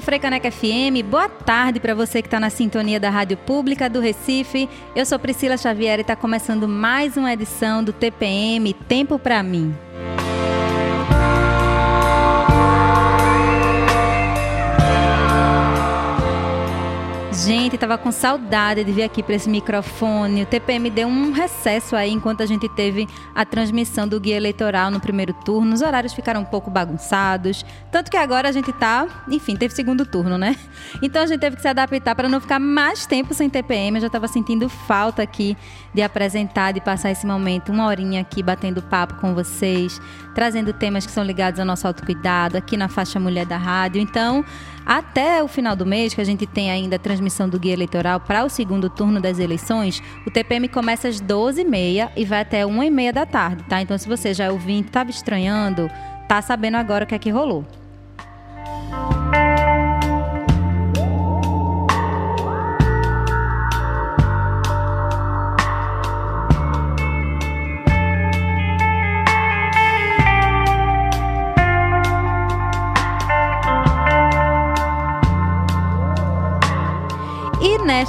Frecaneca FM. Boa tarde para você que está na sintonia da Rádio Pública do Recife. Eu sou Priscila Xavier e está começando mais uma edição do TPM Tempo para mim. Gente, tava com saudade de vir aqui para esse microfone. O TPM deu um recesso aí enquanto a gente teve a transmissão do guia eleitoral no primeiro turno. Os horários ficaram um pouco bagunçados, tanto que agora a gente tá, enfim, teve segundo turno, né? Então a gente teve que se adaptar para não ficar mais tempo sem TPM. Eu já tava sentindo falta aqui de apresentar, de passar esse momento, uma horinha aqui batendo papo com vocês, trazendo temas que são ligados ao nosso autocuidado aqui na faixa Mulher da Rádio. Então, até o final do mês, que a gente tem ainda a transmissão do guia eleitoral para o segundo turno das eleições, o TPM começa às 12h30 e vai até 1h30 da tarde, tá? Então, se você já é ouvinte, estava estranhando, tá sabendo agora o que é que rolou.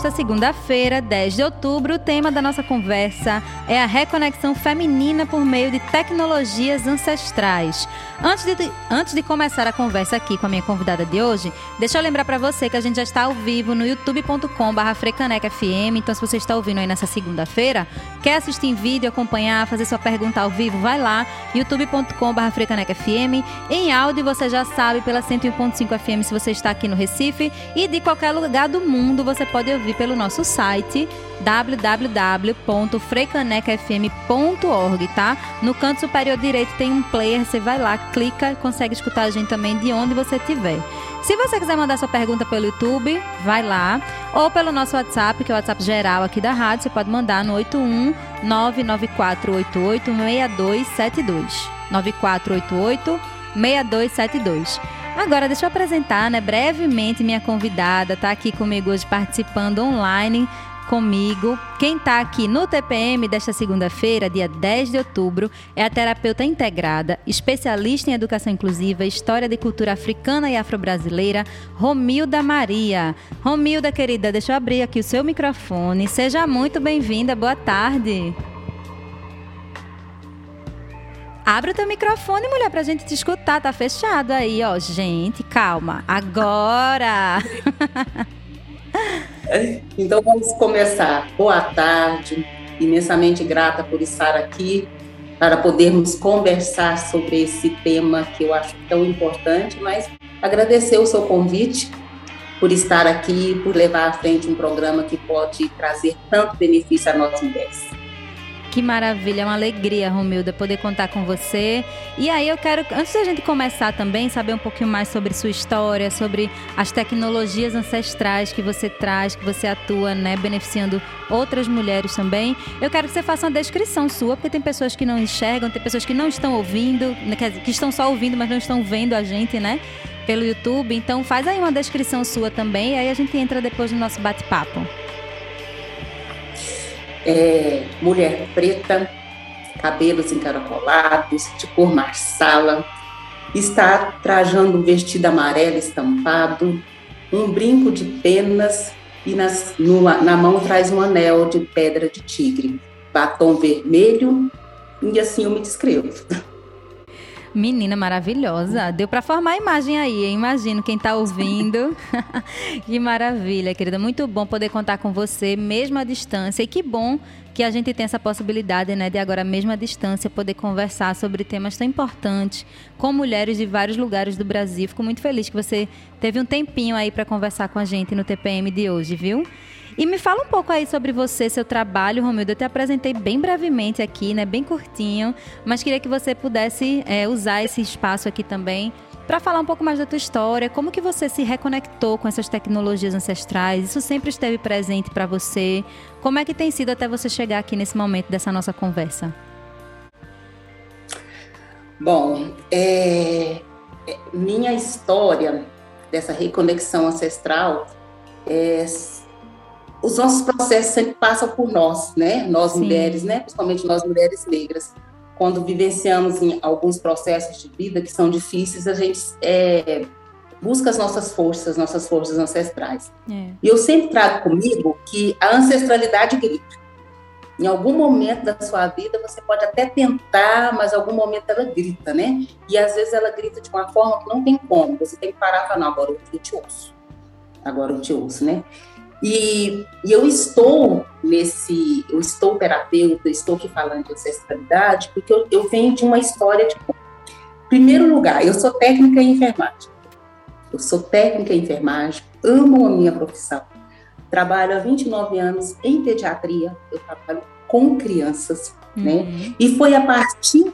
Nesta segunda-feira, 10 de outubro, o tema da nossa conversa é a reconexão feminina por meio de tecnologias ancestrais. Antes de, antes de começar a conversa aqui com a minha convidada de hoje, deixa eu lembrar para você que a gente já está ao vivo no youtube.com/frecanecfm. Então, se você está ouvindo aí nessa segunda-feira, quer assistir em vídeo, acompanhar, fazer sua pergunta ao vivo, vai lá, youtube.com/frecanecfm. Em áudio, você já sabe pela 101.5 FM se você está aqui no Recife e de qualquer lugar do mundo você pode ouvir pelo nosso site www.freicanecafm.org, tá? No canto superior direito tem um player, você vai lá, clica e consegue escutar a gente também de onde você estiver. Se você quiser mandar sua pergunta pelo YouTube, vai lá. Ou pelo nosso WhatsApp, que é o WhatsApp geral aqui da rádio, você pode mandar no 81 99488 6272. 9488 6272. Agora, deixa eu apresentar né, brevemente minha convidada, está aqui comigo hoje participando online comigo. Quem está aqui no TPM desta segunda-feira, dia 10 de outubro, é a terapeuta integrada, especialista em educação inclusiva, história de cultura africana e afro-brasileira, Romilda Maria. Romilda, querida, deixa eu abrir aqui o seu microfone. Seja muito bem-vinda, boa tarde. Abre o teu microfone, mulher, pra gente te escutar. Tá fechado aí, ó. Gente, calma. Agora! então vamos começar. Boa tarde. Imensamente grata por estar aqui para podermos conversar sobre esse tema que eu acho tão importante, mas agradecer o seu convite por estar aqui, por levar à frente um programa que pode trazer tanto benefício a nós mulheres. Que maravilha, é uma alegria, Romilda, poder contar com você. E aí eu quero, antes da gente começar também, saber um pouquinho mais sobre sua história, sobre as tecnologias ancestrais que você traz, que você atua, né, beneficiando outras mulheres também. Eu quero que você faça uma descrição sua, porque tem pessoas que não enxergam, tem pessoas que não estão ouvindo, né, que estão só ouvindo, mas não estão vendo a gente, né? Pelo YouTube. Então faz aí uma descrição sua também, e aí a gente entra depois no nosso bate-papo é, mulher preta, cabelos encaracolados, de cor marsala, está trajando um vestido amarelo estampado, um brinco de penas e nas, no, na mão traz um anel de pedra de tigre, batom vermelho, e assim eu me descrevo. Menina maravilhosa. Deu para formar a imagem aí, hein? imagino quem está ouvindo. que maravilha, querida. Muito bom poder contar com você, mesmo à distância. E que bom que a gente tem essa possibilidade, né, de agora mesmo à distância poder conversar sobre temas tão importantes com mulheres de vários lugares do Brasil. Fico muito feliz que você teve um tempinho aí para conversar com a gente no TPM de hoje, viu? E me fala um pouco aí sobre você, seu trabalho, Romildo. Eu te apresentei bem brevemente aqui, né? Bem curtinho, mas queria que você pudesse é, usar esse espaço aqui também para falar um pouco mais da tua história, como que você se reconectou com essas tecnologias ancestrais? Isso sempre esteve presente para você? Como é que tem sido até você chegar aqui nesse momento dessa nossa conversa? Bom, é, é minha história dessa reconexão ancestral é, os nossos processos sempre passam por nós, né? Nós Sim. mulheres, né? Principalmente nós mulheres negras. Quando vivenciamos em alguns processos de vida que são difíceis, a gente é, busca as nossas forças, nossas forças ancestrais. É. E eu sempre trago comigo que a ancestralidade grita. Em algum momento da sua vida você pode até tentar, mas em algum momento ela grita, né? E às vezes ela grita de uma forma que não tem como. Você tem que parar e falar, não, agora eu te ouço. Agora eu te ouço, né? E, e, eu estou nesse, eu estou terapeuta, eu estou aqui falando de ancestralidade, porque eu, eu venho de uma história de. Primeiro lugar, eu sou técnica em enfermagem. Eu sou técnica em enfermagem, amo a minha profissão. Trabalho há 29 anos em pediatria, eu trabalho com crianças, né? uhum. né? E foi a partir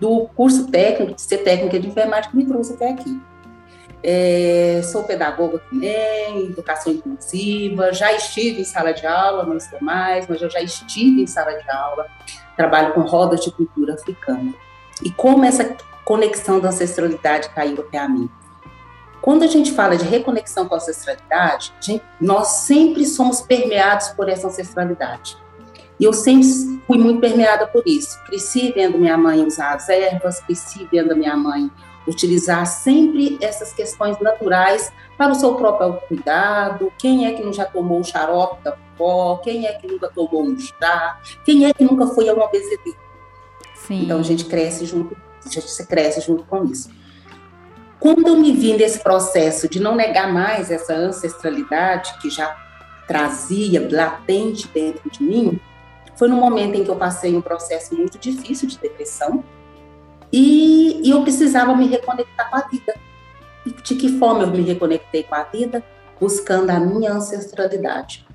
do curso técnico, de ser técnica de enfermagem, que me trouxe até aqui. É, sou pedagoga também, educação inclusiva, já estive em sala de aula, não estou mais, mas eu já estive em sala de aula, trabalho com rodas de cultura africana. E como essa conexão da ancestralidade caiu até a mim? Quando a gente fala de reconexão com a ancestralidade, gente, nós sempre somos permeados por essa ancestralidade. E eu sempre fui muito permeada por isso. Cresci vendo minha mãe usar as ervas, cresci vendo minha mãe utilizar sempre essas questões naturais para o seu próprio cuidado. Quem é que não já tomou um xarope da vó? Quem é que nunca tomou um chá? Quem é que nunca foi a uma bezedeira? Então a gente cresce junto, a gente cresce junto com isso. Quando eu me vi nesse processo de não negar mais essa ancestralidade que já trazia latente dentro de mim, foi no momento em que eu passei um processo muito difícil de depressão, e, e eu precisava me reconectar com a vida. E de que forma eu me reconectei com a vida? Buscando a minha ancestralidade.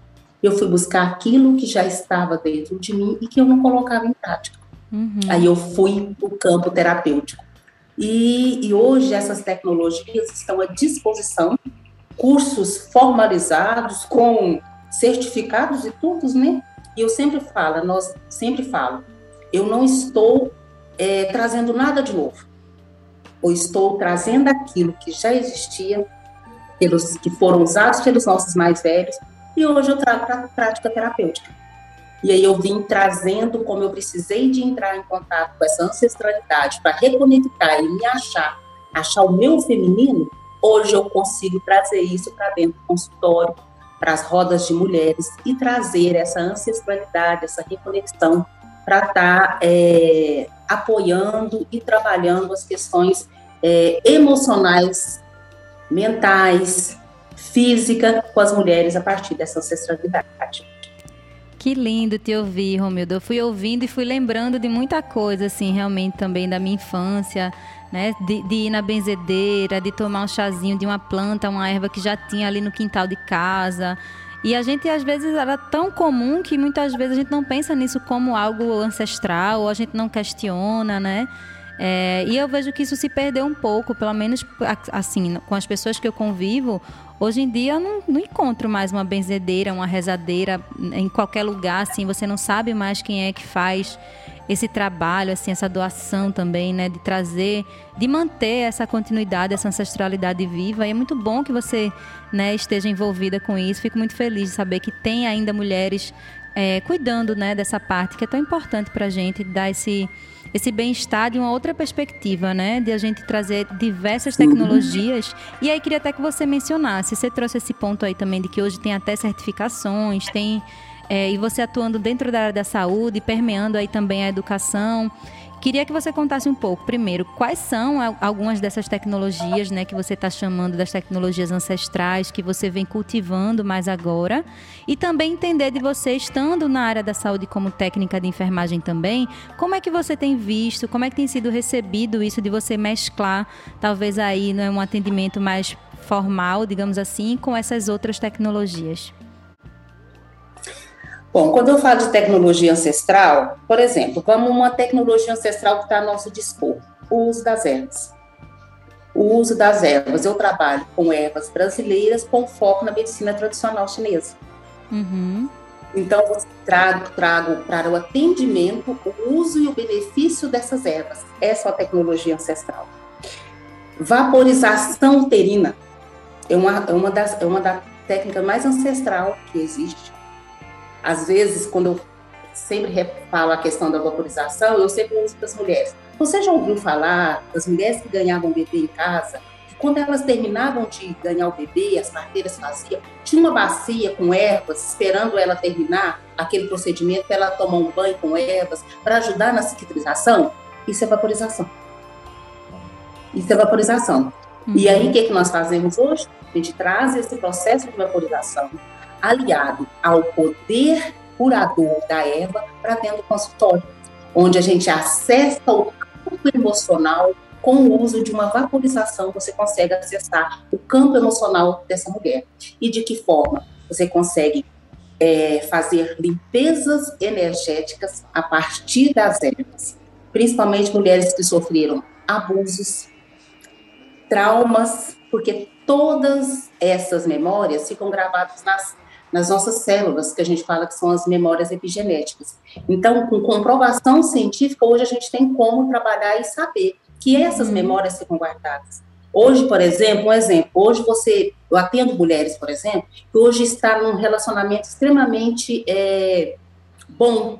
Eu fui buscar aquilo que já estava dentro de mim e que eu não colocava em prática. Uhum. Aí eu fui para o campo terapêutico. E, e, hoje essas tecnologias estão à disposição, cursos formalizados com certificados e tudo, né? E eu sempre falo, nós sempre falo, eu não estou é, trazendo nada de novo. Ou estou trazendo aquilo que já existia, pelos que foram usados pelos nossos mais velhos, e hoje eu trago para a prática terapêutica. E aí eu vim trazendo como eu precisei de entrar em contato com essa ancestralidade para reconectar e me achar, achar o meu feminino, hoje eu consigo trazer isso para dentro do consultório, para as rodas de mulheres e trazer essa ancestralidade, essa reconexão para estar tá, é, apoiando e trabalhando as questões é, emocionais, mentais, física com as mulheres a partir dessa ancestralidade. Que lindo te ouvir, Romildo. Eu fui ouvindo e fui lembrando de muita coisa, assim, realmente também da minha infância, né? De, de, ir na benzedeira, de tomar um chazinho de uma planta, uma erva que já tinha ali no quintal de casa. E a gente, às vezes, era tão comum que muitas vezes a gente não pensa nisso como algo ancestral, ou a gente não questiona, né? É, e eu vejo que isso se perdeu um pouco, pelo menos assim, com as pessoas que eu convivo. Hoje em dia eu não, não encontro mais uma benzedeira, uma rezadeira em qualquer lugar, assim, você não sabe mais quem é que faz esse trabalho, assim, essa doação também, né, de trazer, de manter essa continuidade, essa ancestralidade viva. E é muito bom que você, né, esteja envolvida com isso. Fico muito feliz de saber que tem ainda mulheres é, cuidando, né, dessa parte que é tão importante para a gente dar esse esse bem-estar de uma outra perspectiva, né? De a gente trazer diversas tecnologias. E aí queria até que você mencionasse, você trouxe esse ponto aí também de que hoje tem até certificações, tem é, e você atuando dentro da área da saúde, permeando aí também a educação. Queria que você contasse um pouco, primeiro, quais são algumas dessas tecnologias, né, que você está chamando das tecnologias ancestrais, que você vem cultivando mais agora, e também entender de você, estando na área da saúde como técnica de enfermagem também, como é que você tem visto, como é que tem sido recebido isso de você mesclar, talvez aí, né, um atendimento mais formal, digamos assim, com essas outras tecnologias? Bom, quando eu falo de tecnologia ancestral, por exemplo, vamos uma tecnologia ancestral que está a nosso dispor, o uso das ervas. O uso das ervas, eu trabalho com ervas brasileiras com foco na medicina tradicional chinesa. Uhum. Então, eu trago, trago para o atendimento o uso e o benefício dessas ervas. Essa é a tecnologia ancestral. Vaporização uterina é uma, é uma, das, é uma da técnica mais ancestral que existe às vezes, quando eu sempre falo a questão da vaporização, eu sempre uso para as mulheres. Você já ouviu falar das mulheres que ganhavam bebê em casa? Que quando elas terminavam de ganhar o bebê, as parteiras faziam, tinha uma bacia com ervas, esperando ela terminar aquele procedimento, para ela tomar um banho com ervas, para ajudar na cicatrização? Isso é vaporização. Isso é vaporização. Uhum. E aí, o que, que nós fazemos hoje? A gente traz esse processo de vaporização aliado ao poder curador da erva para dentro do consultório, onde a gente acessa o campo emocional com o uso de uma vaporização, você consegue acessar o campo emocional dessa mulher. E de que forma? Você consegue é, fazer limpezas energéticas a partir das ervas, principalmente mulheres que sofreram abusos, traumas, porque todas essas memórias ficam gravadas nas nas nossas células, que a gente fala que são as memórias epigenéticas. Então, com comprovação científica, hoje a gente tem como trabalhar e saber que essas uhum. memórias ficam guardadas. Hoje, por exemplo, um exemplo, hoje você, eu atendo mulheres, por exemplo, que hoje está num relacionamento extremamente é, bom,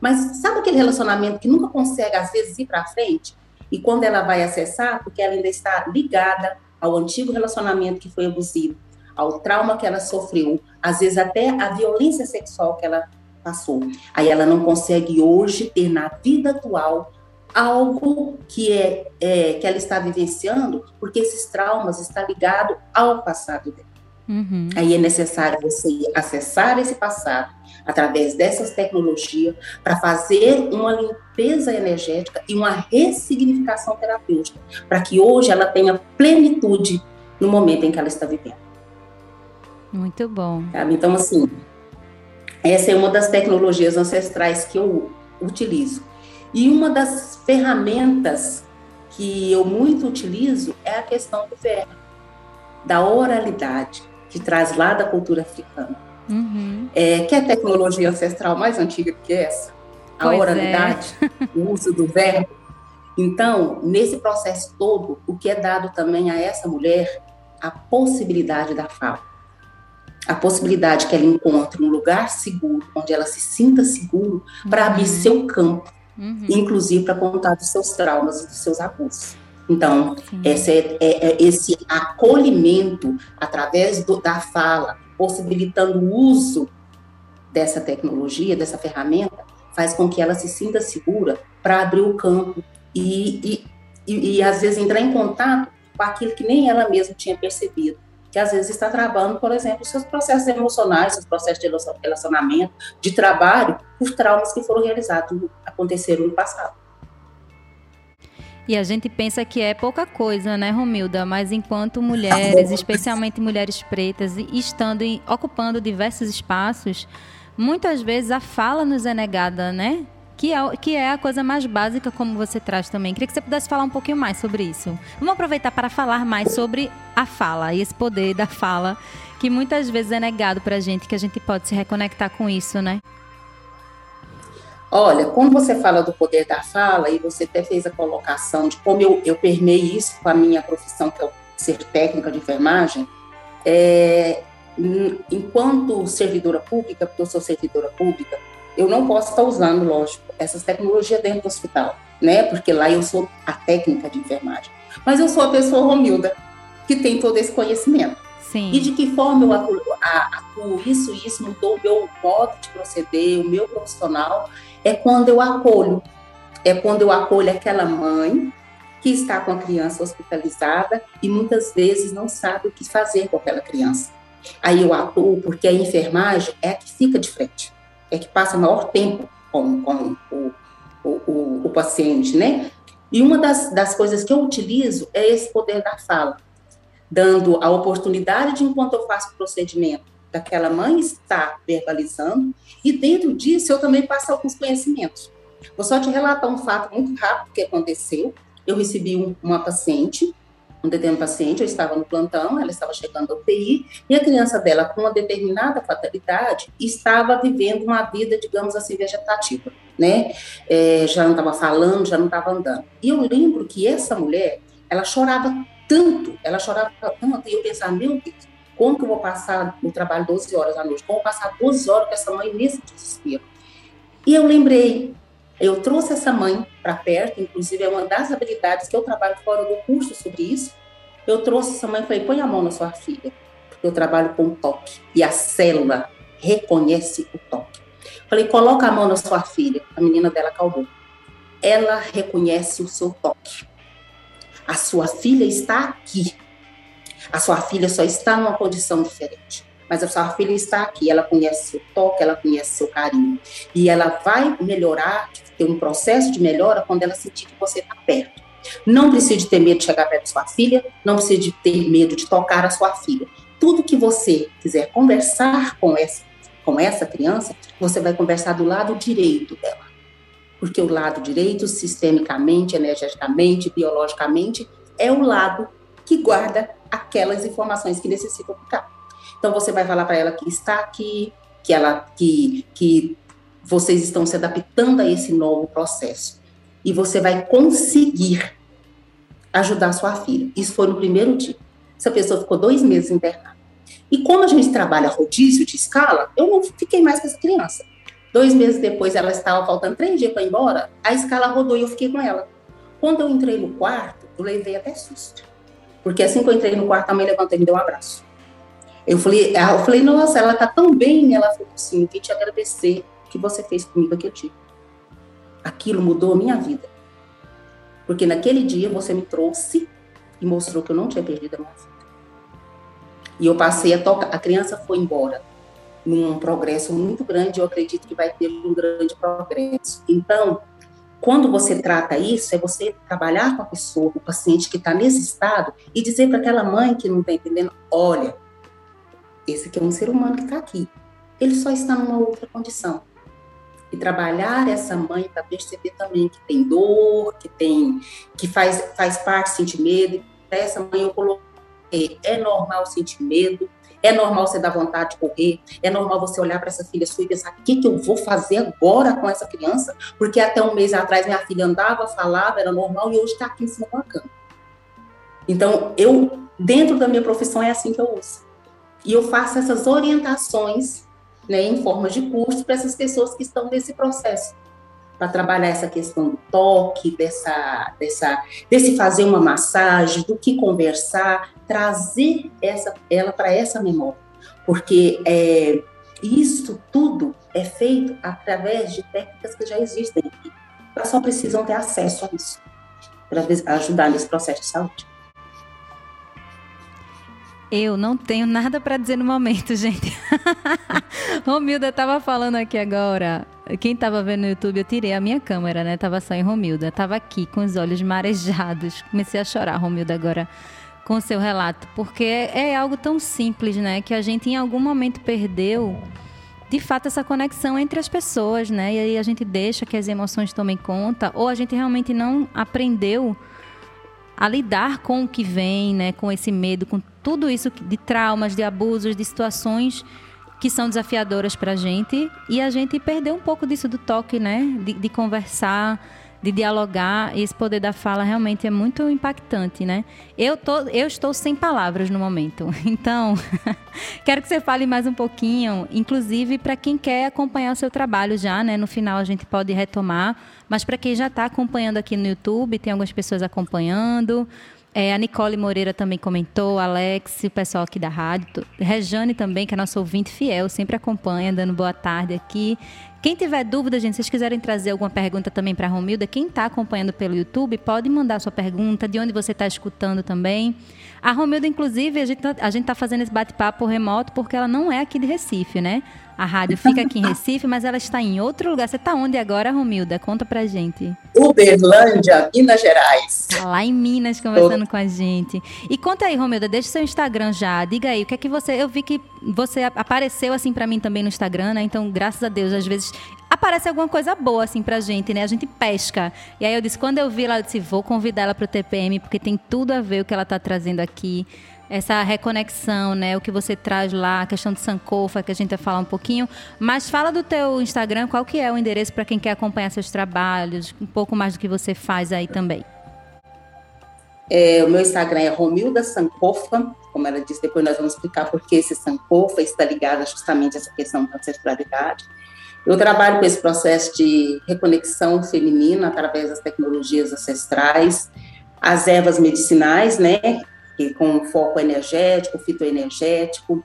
mas sabe aquele relacionamento que nunca consegue, às vezes, ir para frente? E quando ela vai acessar, porque ela ainda está ligada ao antigo relacionamento que foi abusivo, ao trauma que ela sofreu, às vezes até a violência sexual que ela passou. Aí ela não consegue hoje ter na vida atual algo que é, é que ela está vivenciando, porque esses traumas estão ligados ao passado dela. Uhum. Aí é necessário você acessar esse passado através dessas tecnologias para fazer uma limpeza energética e uma ressignificação terapêutica, para que hoje ela tenha plenitude no momento em que ela está vivendo. Muito bom. Sabe? Então, assim, essa é uma das tecnologias ancestrais que eu utilizo. E uma das ferramentas que eu muito utilizo é a questão do verbo, da oralidade, que traz lá da cultura africana. Uhum. É, que é a tecnologia ancestral mais antiga que essa, a pois é. oralidade, é. o uso do verbo. Então, nesse processo todo, o que é dado também a essa mulher, a possibilidade da fala a possibilidade que ela encontre um lugar seguro, onde ela se sinta seguro para abrir uhum. seu campo, uhum. inclusive para contar dos seus traumas e dos seus abusos. Então, esse, é, é, é, esse acolhimento através do, da fala, possibilitando o uso dessa tecnologia, dessa ferramenta, faz com que ela se sinta segura para abrir o campo e, e, e, e, às vezes, entrar em contato com aquilo que nem ela mesma tinha percebido que às vezes está travando, por exemplo, seus processos emocionais, seus processos de relacionamento, de trabalho, por traumas que foram realizados, aconteceram no passado. E a gente pensa que é pouca coisa, né, Romilda? Mas enquanto mulheres, especialmente mulheres pretas, estando e ocupando diversos espaços, muitas vezes a fala nos é negada, né? Que é, que é a coisa mais básica, como você traz também. Queria que você pudesse falar um pouquinho mais sobre isso. Vamos aproveitar para falar mais sobre a fala e esse poder da fala, que muitas vezes é negado para a gente, que a gente pode se reconectar com isso, né? Olha, quando você fala do poder da fala, e você até fez a colocação de como eu, eu permei isso com a minha profissão, que é ser técnica de enfermagem, é, enquanto servidora pública, porque eu sou servidora pública, eu não posso estar usando, lógico, essas tecnologias dentro do hospital, né? Porque lá eu sou a técnica de enfermagem. Mas eu sou a pessoa Romilda, que tem todo esse conhecimento. Sim. E de que forma eu atuo, atuo isso e isso mudou o meu modo de proceder, o meu profissional, é quando eu acolho é quando eu acolho aquela mãe que está com a criança hospitalizada e muitas vezes não sabe o que fazer com aquela criança. Aí eu atuo porque a enfermagem é a que fica de frente, é que passa maior tempo com, com o, o, o, o, paciente, né? E uma das, das coisas que eu utilizo é esse poder da fala, dando a oportunidade de, enquanto eu faço o procedimento, daquela mãe estar verbalizando, e dentro disso eu também passo alguns conhecimentos. Vou só te relatar um fato muito rápido que aconteceu. Eu recebi um, uma paciente um determinado paciente, eu estava no plantão, ela estava chegando ao UTI, e a criança dela, com uma determinada fatalidade, estava vivendo uma vida, digamos assim, vegetativa, né? É, já não estava falando, já não estava andando. E eu lembro que essa mulher, ela chorava tanto, ela chorava tanto, e eu pensava, meu Deus, como que eu vou passar no trabalho 12 horas à noite? Como vou passar 12 horas com essa mãe nesse desespero? E eu lembrei, eu trouxe essa mãe para perto, inclusive é uma das habilidades que eu trabalho fora do curso sobre isso. Eu trouxe essa mãe e falei: põe a mão na sua filha, porque eu trabalho com toque e a célula reconhece o toque. Falei: coloca a mão na sua filha. A menina dela calmou. Ela reconhece o seu toque. A sua filha está aqui. A sua filha só está numa condição diferente mas a sua filha está aqui, ela conhece seu toque, ela conhece seu carinho. E ela vai melhorar, ter um processo de melhora quando ela sentir que você está perto. Não precisa ter medo de chegar perto da sua filha, não precisa de ter medo de tocar a sua filha. Tudo que você quiser conversar com essa, com essa criança, você vai conversar do lado direito dela. Porque o lado direito, sistemicamente, energeticamente, biologicamente, é o lado que guarda aquelas informações que necessitam ficar. Então você vai falar para ela que está aqui, que ela que que vocês estão se adaptando a esse novo processo. E você vai conseguir ajudar sua filha. Isso foi no primeiro dia. Essa pessoa ficou dois meses internada. E como a gente trabalha rodízio de escala, eu não fiquei mais com essa criança. Dois meses depois, ela estava faltando três dias para ir embora, a escala rodou e eu fiquei com ela. Quando eu entrei no quarto, eu levei até susto. Porque assim que eu entrei no quarto, a mãe levantou e me deu um abraço. Eu falei, eu falei, nossa, ela tá tão bem. Ela falou assim, eu vim te agradecer que você fez comigo dia. Aquilo mudou a minha vida. Porque naquele dia você me trouxe e mostrou que eu não tinha perdido a minha vida. E eu passei a tocar, a criança foi embora num progresso muito grande, eu acredito que vai ter um grande progresso. Então, quando você trata isso, é você trabalhar com a pessoa, o paciente que está nesse estado e dizer para aquela mãe que não está entendendo: olha, esse aqui é um ser humano que está aqui. Ele só está numa outra condição. E trabalhar essa mãe para perceber também que tem dor, que tem, que faz, faz parte sentir medo. Para essa mãe eu coloquei, é normal sentir medo, é normal você dar vontade de correr, é normal você olhar para essa filha sua e pensar: o que, que eu vou fazer agora com essa criança? Porque até um mês atrás minha filha andava, falava, era normal e hoje está aqui em cima da cama. Então, eu, dentro da minha profissão, é assim que eu uso. E eu faço essas orientações né, em forma de curso para essas pessoas que estão nesse processo, para trabalhar essa questão do toque, dessa, dessa, desse fazer uma massagem, do que conversar, trazer essa, ela para essa memória, porque é, isso tudo é feito através de técnicas que já existem. Elas só precisam ter acesso a isso para ajudar nesse processo de saúde. Eu não tenho nada para dizer no momento, gente. Romilda estava falando aqui agora. Quem estava vendo no YouTube, eu tirei a minha câmera, né? Tava só em Romilda. Tava aqui com os olhos marejados. Comecei a chorar, Romilda, agora com seu relato, porque é algo tão simples, né? Que a gente em algum momento perdeu, de fato, essa conexão entre as pessoas, né? E aí a gente deixa que as emoções tomem conta, ou a gente realmente não aprendeu a lidar com o que vem, né? Com esse medo, com tudo isso de traumas, de abusos, de situações que são desafiadoras para a gente e a gente perdeu um pouco disso do toque, né? De, de, conversar, de dialogar. E esse poder da fala realmente é muito impactante, né? Eu, tô, eu estou sem palavras no momento. Então, quero que você fale mais um pouquinho, inclusive para quem quer acompanhar o seu trabalho já, né? No final a gente pode retomar, mas para quem já está acompanhando aqui no YouTube, tem algumas pessoas acompanhando. É, a Nicole Moreira também comentou, Alex, o pessoal aqui da rádio, Rejane também, que é nosso ouvinte fiel, sempre acompanha, dando boa tarde aqui. Quem tiver dúvida, gente, se vocês quiserem trazer alguma pergunta também para a Romilda, quem está acompanhando pelo YouTube, pode mandar sua pergunta, de onde você está escutando também. A Romilda, inclusive, a gente está tá fazendo esse bate-papo remoto porque ela não é aqui de Recife, né? A rádio fica aqui em Recife, mas ela está em outro lugar. Você está onde agora, Romilda? Conta pra gente. Uberlândia, Minas Gerais. Tá lá em Minas conversando Tô. com a gente. E conta aí, Romilda, deixa seu Instagram já. Diga aí, o que é que você. Eu vi que você apareceu assim para mim também no Instagram, né? Então, graças a Deus, às vezes aparece alguma coisa boa assim pra gente, né? A gente pesca. E aí eu disse, quando eu vi ela, eu disse, vou convidar ela pro TPM, porque tem tudo a ver o que ela tá trazendo aqui essa reconexão, né? O que você traz lá, a questão de Sankofa, que a gente vai falar um pouquinho. Mas fala do teu Instagram, qual que é o endereço para quem quer acompanhar seus trabalhos, um pouco mais do que você faz aí também. É, o meu Instagram é Romilda Sankofa, como ela disse, depois nós vamos explicar por que esse Sankofa está ligado justamente a essa questão da ancestralidade. Eu trabalho com esse processo de reconexão feminina através das tecnologias ancestrais, as ervas medicinais, né, com foco energético, fitoenergético.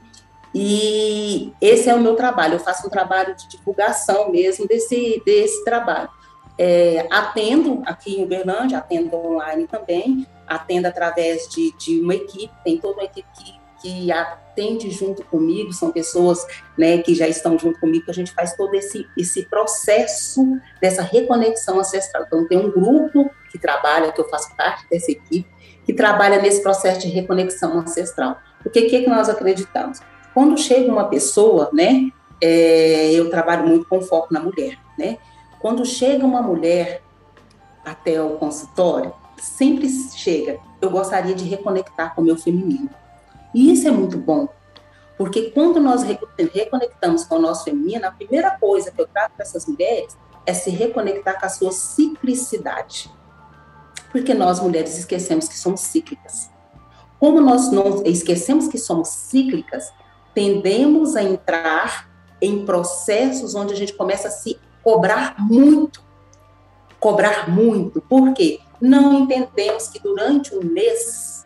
E esse é o meu trabalho, eu faço um trabalho de divulgação mesmo desse, desse trabalho. É, atendo aqui em Uberlândia, atendo online também, atendo através de, de uma equipe, tem toda uma equipe que, que atende junto comigo, são pessoas né, que já estão junto comigo, que a gente faz todo esse, esse processo dessa reconexão ancestral. Então, tem um grupo que trabalha, que eu faço parte dessa equipe, que trabalha nesse processo de reconexão ancestral. O que, que nós acreditamos? Quando chega uma pessoa, né, é, eu trabalho muito com foco na mulher, né? Quando chega uma mulher até o consultório, sempre chega, eu gostaria de reconectar com o meu feminino. E isso é muito bom, porque quando nós reconectamos com o nosso feminino, a primeira coisa que eu trago para essas mulheres é se reconectar com a sua ciclicidade porque nós mulheres esquecemos que somos cíclicas. Como nós não esquecemos que somos cíclicas, tendemos a entrar em processos onde a gente começa a se cobrar muito. Cobrar muito. Por quê? Não entendemos que durante um mês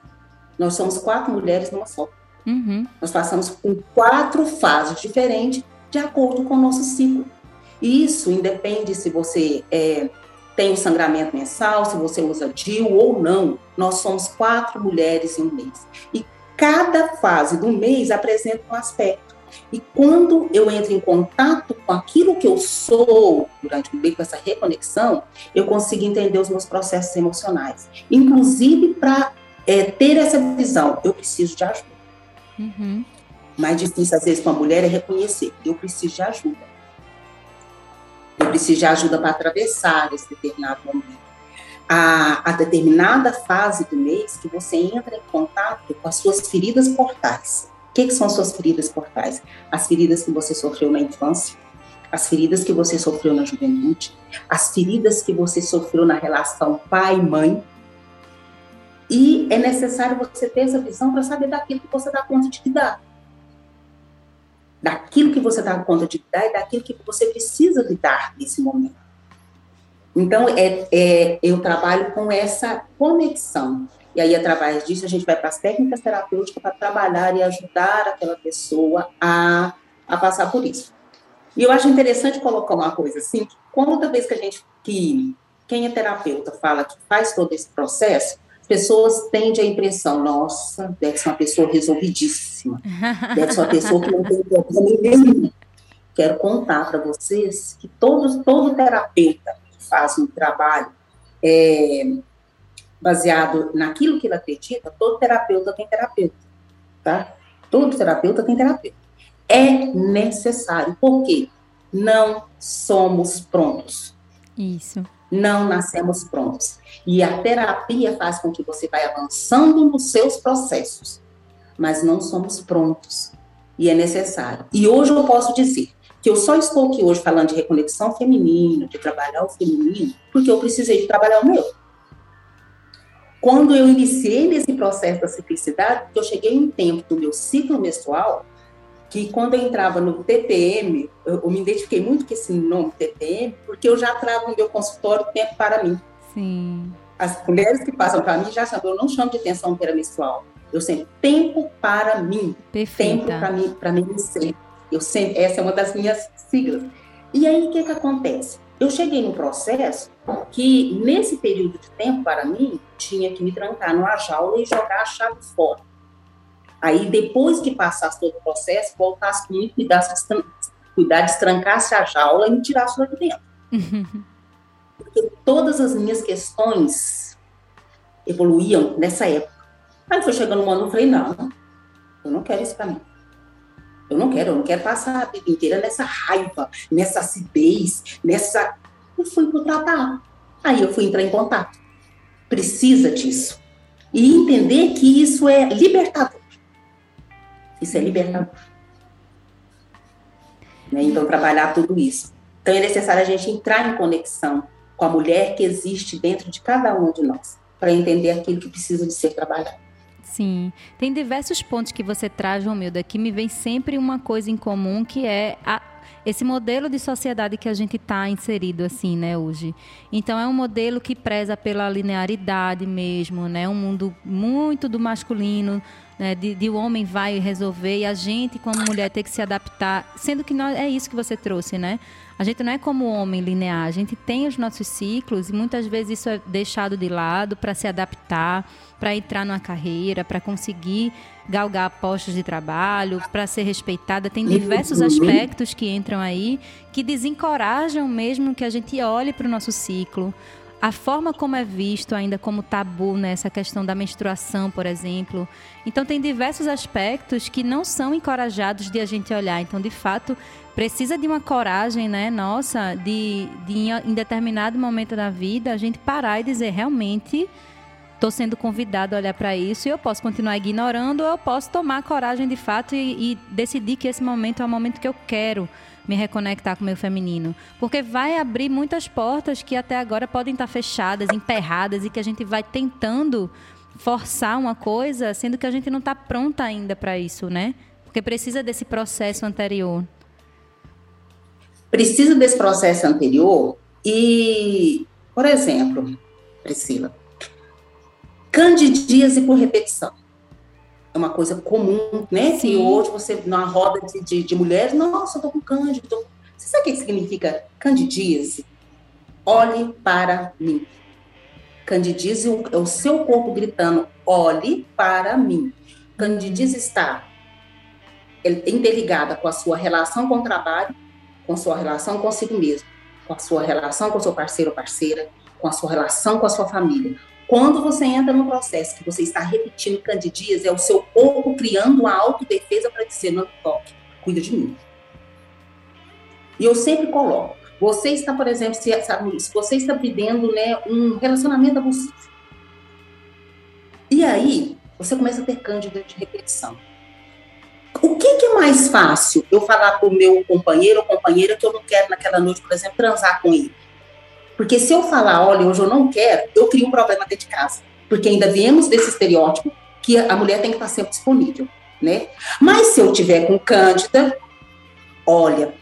nós somos quatro mulheres numa só. Uhum. Nós passamos por quatro fases diferentes de acordo com o nosso ciclo. Isso independe se você é tem o sangramento mensal, se você usa DIU ou não. Nós somos quatro mulheres em um mês. E cada fase do mês apresenta um aspecto. E quando eu entro em contato com aquilo que eu sou durante o mês, com essa reconexão, eu consigo entender os meus processos emocionais. Inclusive para é, ter essa visão, eu preciso de ajuda. Uhum. Mais difícil, às vezes, com a mulher é reconhecer, eu preciso de ajuda eu preciso de ajuda para atravessar esse determinado momento. A, a, determinada fase do mês que você entra em contato com as suas feridas portais. O que, que são suas feridas portais? As feridas que você sofreu na infância, as feridas que você sofreu na juventude, as feridas que você sofreu na relação pai-mãe. E é necessário você ter essa visão para saber daquilo que você dá conta de lidar daquilo que você dá conta de dar e daquilo que você precisa lidar nesse momento. Então, é, é, eu trabalho com essa conexão. E aí, através disso, a gente vai para as técnicas terapêuticas para trabalhar e ajudar aquela pessoa a, a passar por isso. E eu acho interessante colocar uma coisa assim, que toda vez que a gente, que quem é terapeuta fala que faz todo esse processo, pessoas tendem a impressão, nossa, deve ser uma pessoa resolvidíssima, deve ser uma pessoa que não tem problema nenhum. Quero contar para vocês que todo, todo terapeuta que faz um trabalho é, baseado naquilo que ele acredita, todo terapeuta tem terapeuta, tá? Todo terapeuta tem terapeuta. É necessário, porque não somos prontos. Isso não nascemos prontos. E a terapia faz com que você vai avançando nos seus processos, mas não somos prontos. E é necessário. E hoje eu posso dizer que eu só estou aqui hoje falando de reconexão feminina, de trabalhar o feminino, porque eu precisei de trabalhar o meu. Quando eu iniciei nesse processo da ciclicidade, eu cheguei em um tempo do meu ciclo menstrual que quando eu entrava no TPM, eu, eu, me identifiquei muito com esse nome TPM, porque eu já trago no meu consultório tempo para mim. Sim. As mulheres que passam para mim já chamam, eu não chamo de tensão peramenstrual, eu sempre tempo para mim, Perfeita. tempo para mim, para mim ser. Eu sempre, essa é uma das minhas siglas. E aí, o que, que acontece? Eu cheguei num processo que, nesse período de tempo, para mim, tinha que me trancar numa jaula e jogar a chave fora. Aí, depois que passasse todo o processo, voltasse comigo, cuidasse, cuidar, destrancasse a jaula e me tirasse lá de dentro. Porque todas as minhas questões evoluíam nessa época. Aí foi chegando um ano, eu falei, não, eu não quero isso para mim. Eu não quero, eu não quero passar a vida inteira nessa raiva, nessa acidez, nessa. Eu fui pro tratado. Aí eu fui entrar em contato. Precisa disso. E entender que isso é libertador. Isso é libertador. Né? Então, trabalhar tudo isso. Então, é necessário a gente entrar em conexão com a mulher que existe dentro de cada um de nós, para entender aquilo que precisa de ser trabalhado. Sim. Tem diversos pontos que você traz, Romilda, que me vem sempre uma coisa em comum, que é a, esse modelo de sociedade que a gente está inserido assim, né, hoje. Então é um modelo que preza pela linearidade mesmo, né, um mundo muito do masculino, né, de, de, o homem vai resolver e a gente como mulher ter que se adaptar, sendo que nós, é isso que você trouxe, né? A gente não é como homem linear, a gente tem os nossos ciclos e muitas vezes isso é deixado de lado para se adaptar, para entrar numa carreira, para conseguir galgar postos de trabalho, para ser respeitada. Tem diversos aspectos que entram aí que desencorajam mesmo que a gente olhe para o nosso ciclo, a forma como é visto ainda como tabu nessa né, questão da menstruação, por exemplo. Então tem diversos aspectos que não são encorajados de a gente olhar. Então, de fato, precisa de uma coragem, né, nossa, de, de em determinado momento da vida a gente parar e dizer realmente estou sendo convidado a olhar para isso e eu posso continuar ignorando ou eu posso tomar coragem de fato e, e decidir que esse momento é o momento que eu quero me reconectar com o meu feminino. Porque vai abrir muitas portas que até agora podem estar fechadas, emperradas e que a gente vai tentando forçar uma coisa, sendo que a gente não está pronta ainda para isso, né? Porque precisa desse processo anterior. Precisa desse processo anterior e, por exemplo, Priscila, candidíase por repetição é uma coisa comum, né? Sim. Que hoje você, numa roda de, de, de mulheres, nossa, eu tô com cândido. Tô... Você sabe o que significa candidíase? Olhe para mim. Candidíase é o seu corpo gritando, olhe para mim. Candidíase está interligada com a sua relação com o trabalho, com a sua relação consigo mesmo, com a sua relação com o seu parceiro ou parceira, com a sua relação com a sua família. Quando você entra no processo que você está repetindo candidias, é o seu corpo criando uma autodefesa para dizer, não toque, cuida de mim. E eu sempre coloco, você está, por exemplo, se, sabe, se você está vivendo né, um relacionamento abusivo. E aí, você começa a ter cândida de repetição. O que, que, é mais fácil? Eu falar para o meu companheiro ou companheira que eu não quero naquela noite, por exemplo, transar com ele. Porque se eu falar, olha, hoje eu não quero, eu crio um problema dentro de casa. Porque ainda viemos desse estereótipo que a mulher tem que estar sempre disponível, né? Mas se eu tiver com Cândida, olha,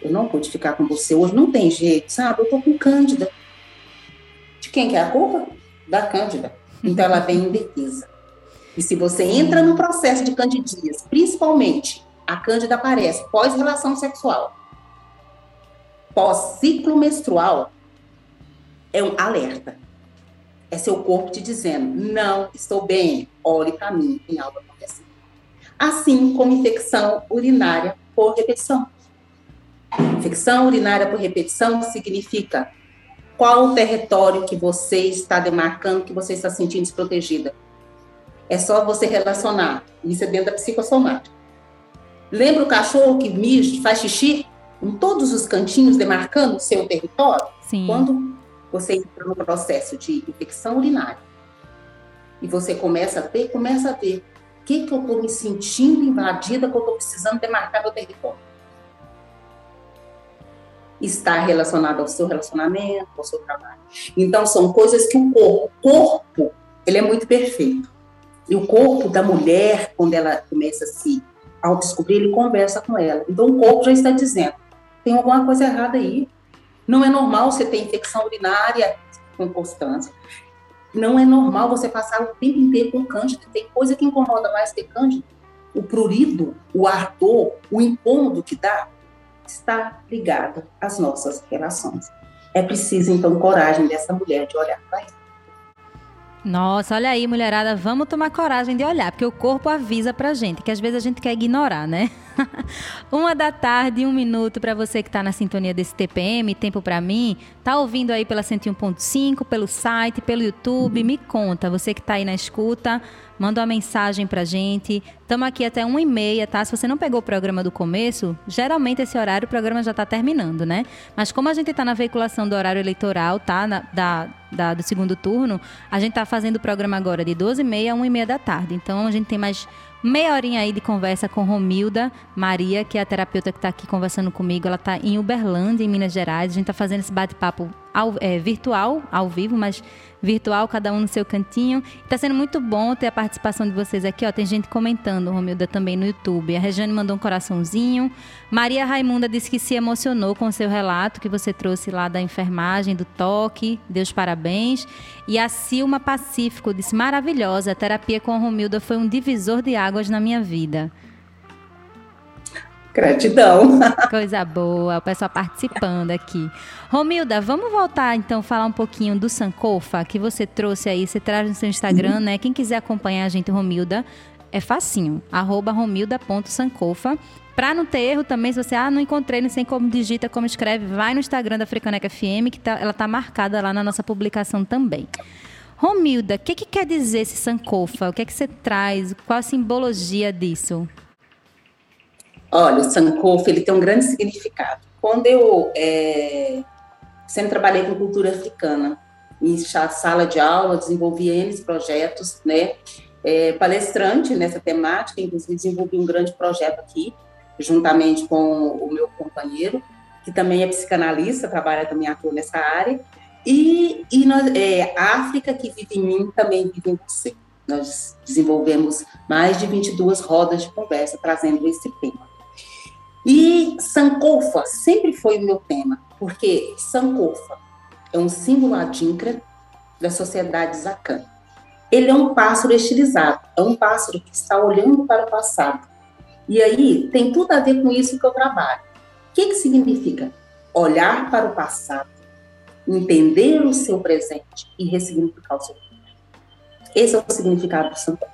eu não pude ficar com você hoje, não tem jeito, sabe? Eu tô com Cândida. De quem que é a culpa? Da Cândida. Então ela vem em defesa. E se você entra no processo de candidias, principalmente a Cândida aparece pós-relação sexual, pós-ciclo menstrual, é um alerta. É seu corpo te dizendo: não estou bem, olhe para mim, tem algo acontecendo. Assim como infecção urinária por repetição. Infecção urinária por repetição significa qual o território que você está demarcando, que você está sentindo desprotegida. É só você relacionar. Isso é dentro da psicossomática. Lembra o cachorro que mija, faz xixi em todos os cantinhos, demarcando o seu território? Sim. Quando você entra no processo de infecção urinária e você começa a ter, começa a ver o que, que eu estou me sentindo invadida, que eu estou precisando demarcar meu território. Está relacionado ao seu relacionamento, ao seu trabalho. Então, são coisas que o corpo, o corpo, ele é muito perfeito. E o corpo da mulher, quando ela começa a se autodescobrir, ele conversa com ela. Então, o corpo já está dizendo, tem alguma coisa errada aí, não é normal você ter infecção urinária com constância. Não é normal você passar o tempo inteiro com cândida. Tem coisa que incomoda mais que cândida. O prurido, o ardor, o incômodo que dá. está ligada às nossas relações. É preciso, então, coragem dessa mulher de olhar para isso. Nossa, olha aí, mulherada, vamos tomar coragem de olhar, porque o corpo avisa pra gente, que às vezes a gente quer ignorar, né? Uma da tarde, um minuto para você que está na sintonia desse TPM, Tempo para mim. Tá ouvindo aí pela 101.5, pelo site, pelo YouTube? Me conta, você que está aí na escuta, manda uma mensagem pra gente. Estamos aqui até 1 e meia, tá? Se você não pegou o programa do começo, geralmente esse horário o programa já está terminando, né? Mas como a gente está na veiculação do horário eleitoral, tá? Na, da, da, do segundo turno, a gente está fazendo o programa agora de 12 e meia a 1 e meia da tarde. Então a gente tem mais meia horinha aí de conversa com Romilda Maria, que é a terapeuta que está aqui conversando comigo. Ela está em Uberlândia, em Minas Gerais. A gente está fazendo esse bate-papo é, virtual, ao vivo, mas virtual, cada um no seu cantinho. Está sendo muito bom ter a participação de vocês aqui. Ó, tem gente comentando, Romilda, também no YouTube. A Regiane mandou um coraçãozinho. Maria Raimunda disse que se emocionou com o seu relato que você trouxe lá da enfermagem, do toque. Deus parabéns. E a Silma Pacífico disse: maravilhosa, a terapia com a Romilda foi um divisor de águas na minha vida. Gratidão. Coisa boa, o pessoal participando aqui. Romilda, vamos voltar então falar um pouquinho do Sankofa que você trouxe aí, você traz no seu Instagram, uhum. né? Quem quiser acompanhar a gente, Romilda, é facinho, arroba romilda.sankofa. Pra não ter erro também, se você, ah, não encontrei, não sei como digita, como escreve, vai no Instagram da Frecaneca FM, que tá, ela tá marcada lá na nossa publicação também. Romilda, o que, que quer dizer esse Sankofa? O que é que você traz? Qual a simbologia disso? Olha, o Sankofa, ele tem um grande significado. Quando eu é, sempre trabalhei com cultura africana, em sala de aula, desenvolvi N projetos, né? É, palestrante nessa temática, inclusive desenvolvi um grande projeto aqui, juntamente com o meu companheiro, que também é psicanalista, trabalha também atua nessa área, e, e nós, é, a África que vive em mim também vive em você. Nós desenvolvemos mais de 22 rodas de conversa trazendo esse tema. E Sankofa sempre foi o meu tema, porque Sankofa é um símbolo adinkra da sociedade Zakan. Ele é um pássaro estilizado, é um pássaro que está olhando para o passado. E aí tem tudo a ver com isso que eu trabalho. O que, que significa? Olhar para o passado, entender o seu presente e ressignificar o seu futuro. Esse é o significado do Sankofa.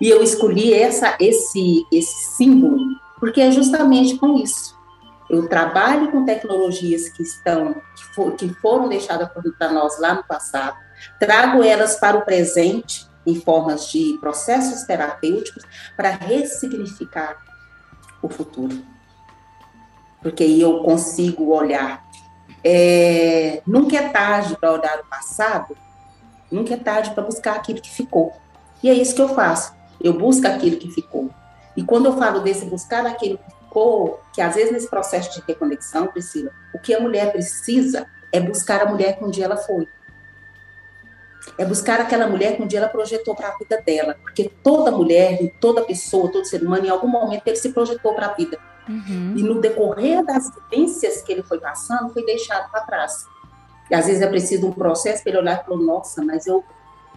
E eu escolhi essa, esse, esse símbolo porque é justamente com isso. Eu trabalho com tecnologias que estão, que, for, que foram deixadas para nós lá no passado, trago elas para o presente em formas de processos terapêuticos para ressignificar o futuro. Porque aí eu consigo olhar. É, nunca é tarde para olhar o passado, nunca é tarde para buscar aquilo que ficou. E é isso que eu faço. Eu busco aquilo que ficou. E quando eu falo desse buscar aquilo que ficou, que às vezes nesse processo de reconexão, Priscila, o que a mulher precisa é buscar a mulher que um dia ela foi. É buscar aquela mulher que um dia ela projetou para a vida dela. Porque toda mulher, toda pessoa, todo ser humano, em algum momento ele se projetou para a vida. Uhum. E no decorrer das vivências que ele foi passando, foi deixado para trás. E às vezes é preciso um processo para ele olhar e falar: nossa, mas eu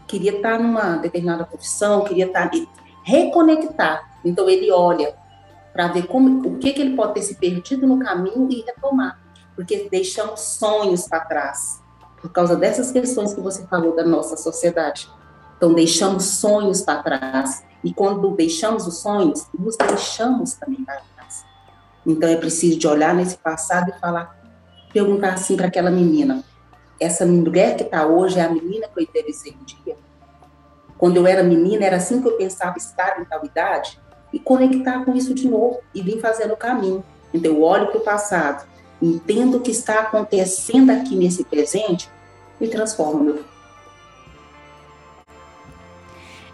queria estar numa determinada profissão, queria estar. Reconectar então ele olha para ver como, o que, que ele pode ter se perdido no caminho e retomar, porque deixamos sonhos para trás por causa dessas questões que você falou da nossa sociedade. Então deixamos sonhos para trás e quando deixamos os sonhos, nos deixamos também para trás. Então é preciso de olhar nesse passado e falar, perguntar assim para aquela menina: essa mulher que está hoje é a menina que eu idealizei um dia? Quando eu era menina, era assim que eu pensava estar em tal idade? e conectar com isso de novo e vir fazendo o caminho. Então, eu olho para o passado, entendo o que está acontecendo aqui nesse presente e transformo meu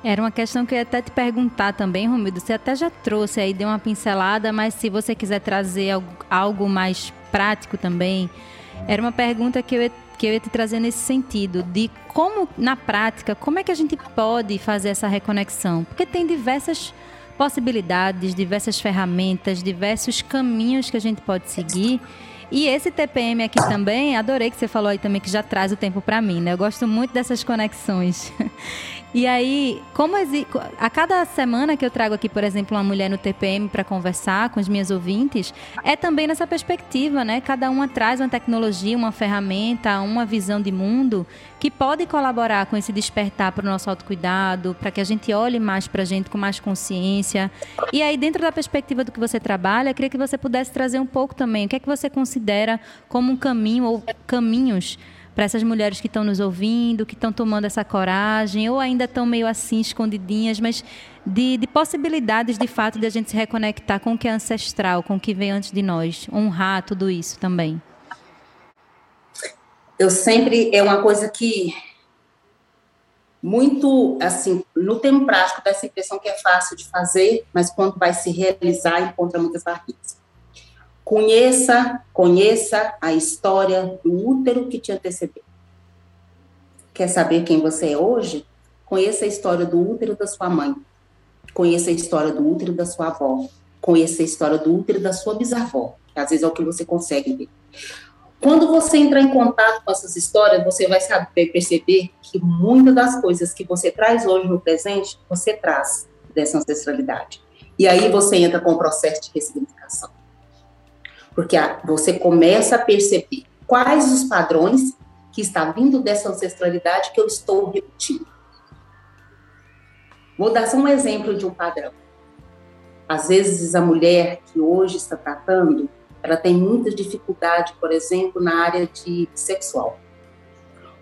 Era uma questão que eu ia até te perguntar também, Romildo. Você até já trouxe aí, deu uma pincelada, mas se você quiser trazer algo mais prático também, era uma pergunta que eu ia, que eu ia te trazer nesse sentido, de como, na prática, como é que a gente pode fazer essa reconexão? Porque tem diversas possibilidades, diversas ferramentas, diversos caminhos que a gente pode seguir. E esse TPM aqui também, adorei que você falou aí também que já traz o tempo para mim, né? Eu gosto muito dessas conexões. E aí, como a cada semana que eu trago aqui, por exemplo, uma mulher no TPM para conversar com os meus ouvintes, é também nessa perspectiva, né? Cada uma traz uma tecnologia, uma ferramenta, uma visão de mundo que pode colaborar com esse despertar para o nosso autocuidado, para que a gente olhe mais para a gente com mais consciência. E aí, dentro da perspectiva do que você trabalha, queria que você pudesse trazer um pouco também o que é que você considera como um caminho ou caminhos para essas mulheres que estão nos ouvindo, que estão tomando essa coragem, ou ainda estão meio assim escondidinhas, mas de, de, possibilidades de fato de a gente se reconectar com o que é ancestral, com o que vem antes de nós, honrar tudo isso também. Eu sempre é uma coisa que muito assim no tempo prático dá essa impressão que é fácil de fazer, mas quando vai se realizar encontra muitas barreiras. Conheça, conheça a história do útero que te antecedeu. Quer saber quem você é hoje? Conheça a história do útero da sua mãe. Conheça a história do útero da sua avó. Conheça a história do útero da sua bisavó. Às vezes é o que você consegue ver. Quando você entrar em contato com essas histórias, você vai saber perceber que muitas das coisas que você traz hoje no presente, você traz dessa ancestralidade. E aí você entra com o processo de ressignificação porque você começa a perceber quais os padrões que está vindo dessa ancestralidade que eu estou repetindo. Vou dar só um exemplo de um padrão. Às vezes a mulher que hoje está tratando, ela tem muita dificuldade, por exemplo, na área de sexual.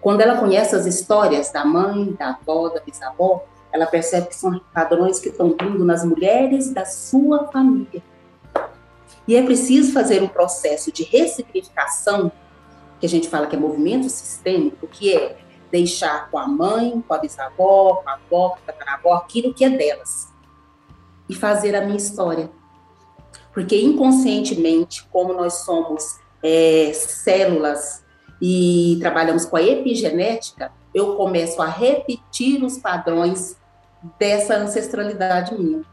Quando ela conhece as histórias da mãe, da avó, da bisavó, ela percebe que são padrões que estão vindo nas mulheres da sua família. E é preciso fazer um processo de ressignificação, que a gente fala que é movimento sistêmico, que é deixar com a mãe, com a bisavó, com a avó, com a tataravó, aquilo que é delas. E fazer a minha história. Porque inconscientemente, como nós somos é, células e trabalhamos com a epigenética, eu começo a repetir os padrões dessa ancestralidade minha.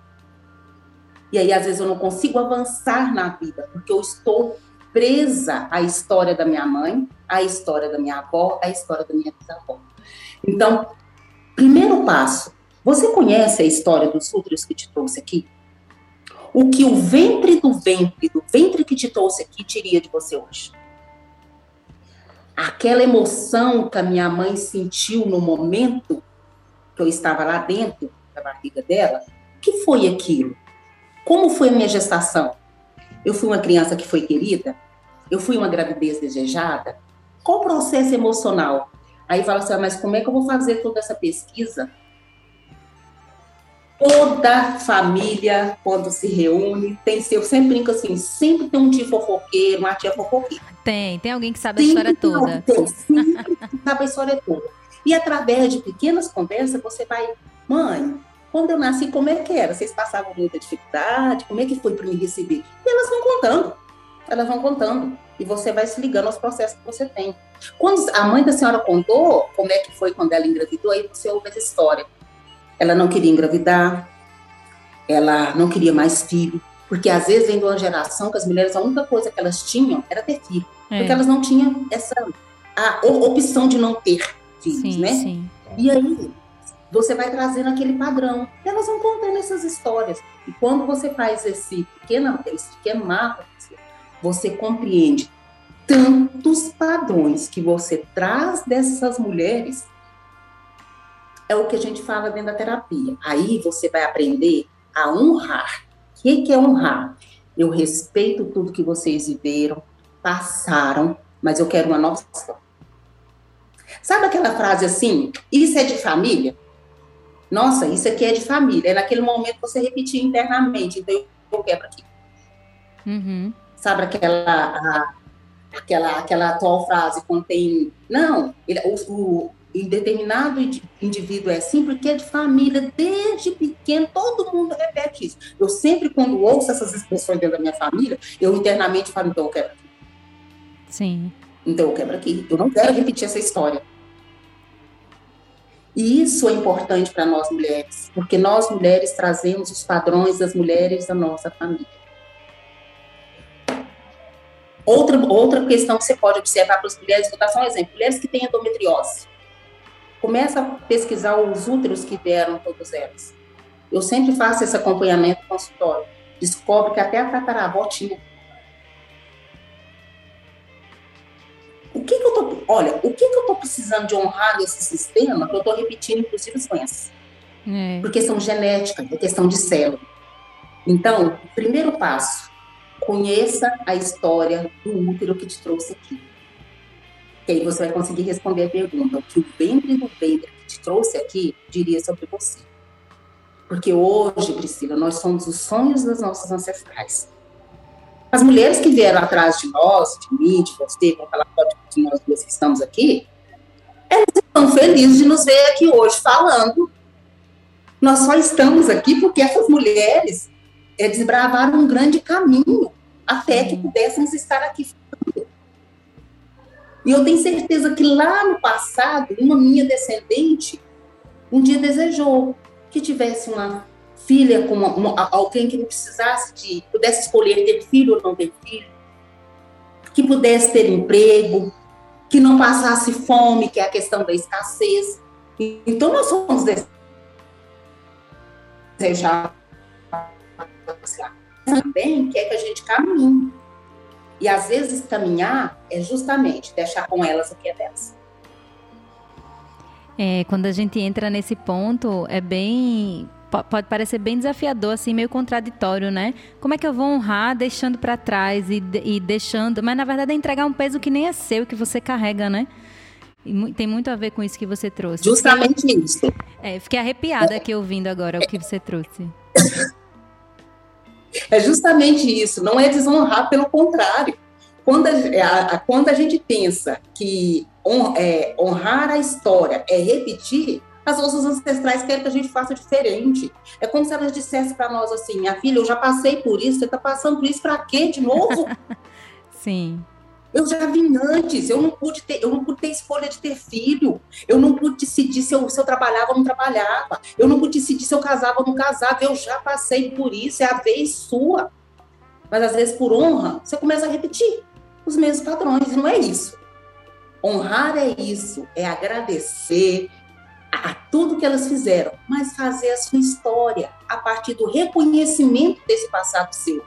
E aí, às vezes, eu não consigo avançar na vida, porque eu estou presa à história da minha mãe, à história da minha avó, à história da minha bisavó. Então, primeiro passo, você conhece a história dos úteros que te trouxe aqui? O que o ventre do ventre, do ventre que te trouxe aqui, diria de você hoje? Aquela emoção que a minha mãe sentiu no momento que eu estava lá dentro da barriga dela, o que foi aquilo? Como foi a minha gestação? Eu fui uma criança que foi querida? Eu fui uma gravidez desejada? Qual o processo emocional? Aí fala assim, ah, mas como é que eu vou fazer toda essa pesquisa? Toda família, quando se reúne, tem seu, eu sempre brinco assim, sempre tem um tio fofoqueiro, uma tia fofoqueira. Tem, tem alguém que sabe sempre a história toda. Tem, sempre sabe a história toda. E através de pequenas conversas, você vai, mãe, quando eu nasci, como é que era? Vocês passavam muita dificuldade? Como é que foi para me receber? E elas vão contando. Elas vão contando. E você vai se ligando aos processos que você tem. Quando a mãe da senhora contou como é que foi quando ela engravidou, aí você ouve essa história. Ela não queria engravidar, ela não queria mais filho, porque às vezes vem de uma geração que as mulheres, a única coisa que elas tinham era ter filho. É. Porque elas não tinham essa a opção de não ter filhos, sim, né? Sim. E aí, você vai trazendo aquele padrão. E elas vão contando essas histórias. E quando você faz esse pequeno, esse pequeno mapa, você compreende tantos padrões que você traz dessas mulheres. É o que a gente fala dentro da terapia. Aí você vai aprender a honrar. O que é honrar? Eu respeito tudo que vocês viveram, passaram, mas eu quero uma nova. Sabe aquela frase assim? Isso é de família? Nossa, isso aqui é de família. É naquele momento você repetir internamente, então eu quebro aqui. Uhum. Sabe aquela, a, aquela, aquela atual frase contém, não, ele, o, o em determinado indivíduo é assim, porque é de família, desde pequeno, todo mundo repete isso. Eu sempre, quando ouço essas expressões dentro da minha família, eu internamente falo, então eu quebro aqui. Sim. Então eu quebro aqui. Eu não quero repetir essa história. E isso é importante para nós mulheres, porque nós mulheres trazemos os padrões das mulheres da nossa família. Outra, outra questão que você pode observar para as mulheres, vou dar só um exemplo, mulheres que têm endometriose. Começa a pesquisar os úteros que deram todos elas. Eu sempre faço esse acompanhamento consultório. Descobre que até a tataravó tinha. O que, que eu tô, olha, o que, que eu tô precisando de honrar nesse sistema, que eu tô repetindo, inclusive, as doenças? É. Por questão genética, por questão de célula. Então, primeiro passo, conheça a história do útero que te trouxe aqui. Que aí você vai conseguir responder a pergunta: o que o ventre do ventre que te trouxe aqui diria sobre você? Porque hoje, Priscila, nós somos os sonhos dos nossos ancestrais. As mulheres que vieram atrás de nós, de mim, de você, aquela foto de nós duas que estamos aqui, elas estão felizes de nos ver aqui hoje falando. Nós só estamos aqui porque essas mulheres é, desbravaram um grande caminho até que pudéssemos estar aqui falando. E eu tenho certeza que lá no passado, uma minha descendente um dia desejou que tivesse uma filha com uma, uma, alguém que não precisasse de, pudesse escolher ter filho ou não ter filho, que pudesse ter emprego, que não passasse fome, que é a questão da escassez. Então nós somos desejados também quer que a gente caminhe. E às vezes caminhar é justamente deixar com elas o que é delas. É, quando a gente entra nesse ponto, é bem pode parecer bem desafiador, assim, meio contraditório, né? Como é que eu vou honrar deixando para trás e, e, deixando, mas na verdade é entregar um peso que nem é seu, que você carrega, né? E tem muito a ver com isso que você trouxe. Justamente fiquei, isso. É, fiquei arrepiada aqui ouvindo agora o que você trouxe. É justamente isso, não é desonrar, pelo contrário. Quando a, é, a quando a gente pensa que on, é, honrar a história é repetir, as nossas ancestrais querem que a gente faça diferente. É como se elas dissessem para nós assim: minha filha, eu já passei por isso, você está passando por isso para quê de novo? Sim. Eu já vim antes, eu não pude ter, eu não pude ter escolha de ter filho, eu não pude decidir se eu, se eu trabalhava ou não trabalhava, eu não pude decidir se eu casava ou não casava, eu já passei por isso, é a vez sua. Mas às vezes, por honra, você começa a repetir os mesmos padrões, não é isso. Honrar é isso, é agradecer a tudo que elas fizeram, mas fazer a sua história a partir do reconhecimento desse passado seu.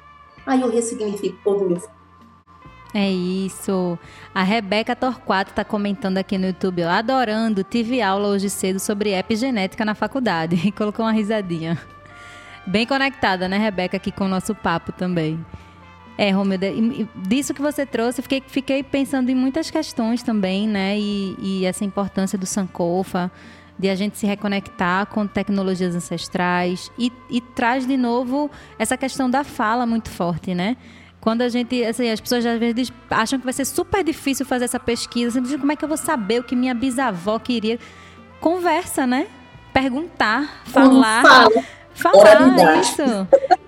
Aí eu ressignifico todo o meu é isso. A Rebeca Torquato está comentando aqui no YouTube, ó, adorando. Tive aula hoje cedo sobre epigenética na faculdade. E colocou uma risadinha. Bem conectada, né, Rebeca, aqui com o nosso papo também. É, Romilda, disso que você trouxe, fiquei, fiquei pensando em muitas questões também, né? E, e essa importância do Sankofa, de a gente se reconectar com tecnologias ancestrais e, e traz de novo essa questão da fala muito forte, né? Quando a gente, assim, as pessoas às vezes acham que vai ser super difícil fazer essa pesquisa, assim, como é que eu vou saber o que minha bisavó queria? Conversa, né? Perguntar, falar. Fala. Falar isso.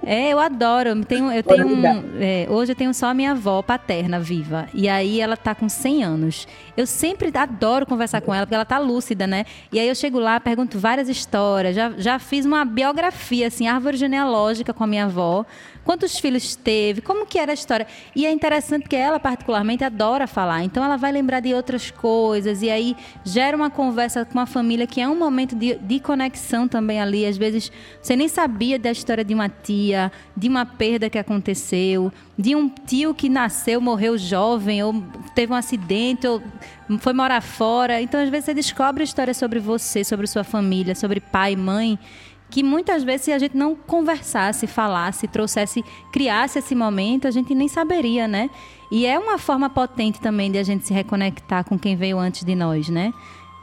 É, eu adoro. Eu tenho, eu tenho um, é, hoje eu tenho só a minha avó paterna viva. E aí ela tá com 100 anos. Eu sempre adoro conversar com ela, porque ela tá lúcida, né? E aí eu chego lá, pergunto várias histórias. Já, já fiz uma biografia, assim, árvore genealógica com a minha avó quantos filhos teve, como que era a história. E é interessante que ela, particularmente, adora falar. Então, ela vai lembrar de outras coisas e aí gera uma conversa com uma família que é um momento de, de conexão também ali. Às vezes, você nem sabia da história de uma tia, de uma perda que aconteceu, de um tio que nasceu, morreu jovem, ou teve um acidente, ou foi morar fora. Então, às vezes, você descobre história sobre você, sobre sua família, sobre pai, mãe que muitas vezes se a gente não conversasse, falasse, trouxesse, criasse esse momento, a gente nem saberia, né? E é uma forma potente também de a gente se reconectar com quem veio antes de nós, né?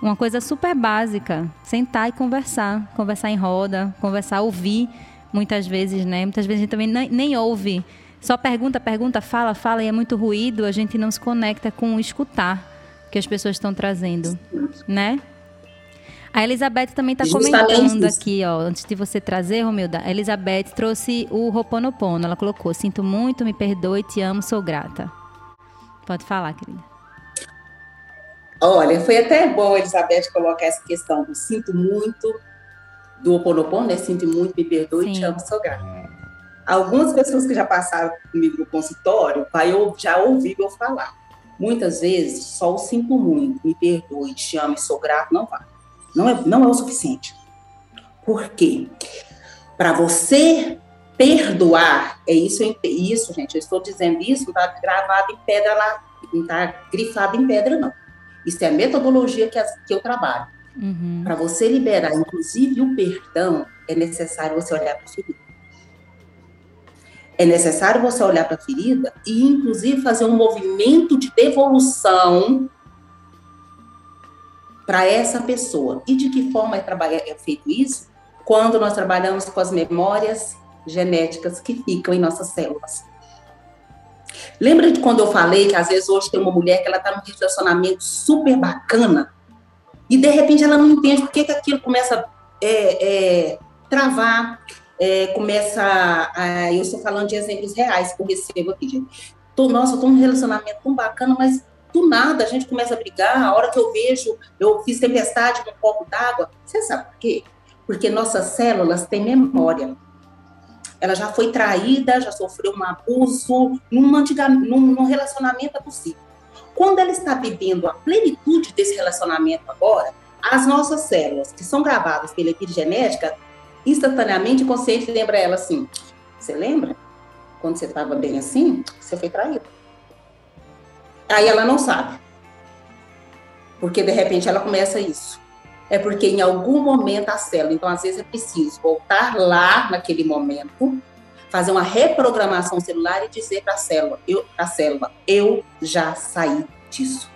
Uma coisa super básica, sentar e conversar, conversar em roda, conversar, ouvir, muitas vezes, né? Muitas vezes a gente também nem, nem ouve, só pergunta, pergunta, fala, fala e é muito ruído, a gente não se conecta com o escutar que as pessoas estão trazendo, né? A Elizabeth também está comentando aqui, ó, antes de você trazer, Romilda, a Elizabeth trouxe o Roponopono. Ela colocou: Sinto muito, me perdoe, te amo, sou grata. Pode falar, querida. Olha, foi até bom a Elizabeth colocar essa questão do sinto muito, do Oponopono, né? Sinto muito, me perdoe, Sim. te amo, sou grata. Algumas pessoas que já passaram comigo no consultório vai, já ouviram eu falar. Muitas vezes, só o sinto muito, me perdoe, te amo e sou grato, não vai. Não é, não é o suficiente. Por quê? Para você perdoar, é isso, isso, gente, eu estou dizendo isso, não está gravado em pedra lá, não está grifado em pedra, não. Isso é a metodologia que, as, que eu trabalho. Uhum. Para você liberar, inclusive, o perdão, é necessário você olhar para a ferida. É necessário você olhar para a ferida e, inclusive, fazer um movimento de devolução para essa pessoa. E de que forma é, é feito isso? Quando nós trabalhamos com as memórias genéticas que ficam em nossas células. Lembra de quando eu falei que às vezes hoje tem uma mulher que ela está num relacionamento super bacana e de repente ela não entende por que, que aquilo começa a é, é, travar, é, começa a, Eu estou falando de exemplos reais que eu recebo aqui, gente. Tô, nossa, eu estou num relacionamento tão bacana, mas do nada a gente começa a brigar. A hora que eu vejo, eu fiz tempestade num copo d'água. Você sabe por quê? Porque nossas células têm memória ela já foi traída, já sofreu um abuso, num, antiga, num, num relacionamento abusivo. Quando ela está vivendo a plenitude desse relacionamento agora, as nossas células, que são gravadas pela epigenética, instantaneamente o consciente lembra ela assim: Você lembra? Quando você estava bem assim, você foi traído. Aí ela não sabe. Porque de repente ela começa isso é porque em algum momento a célula, então às vezes é preciso voltar lá naquele momento, fazer uma reprogramação celular e dizer para a célula, eu, a célula, eu já saí disso.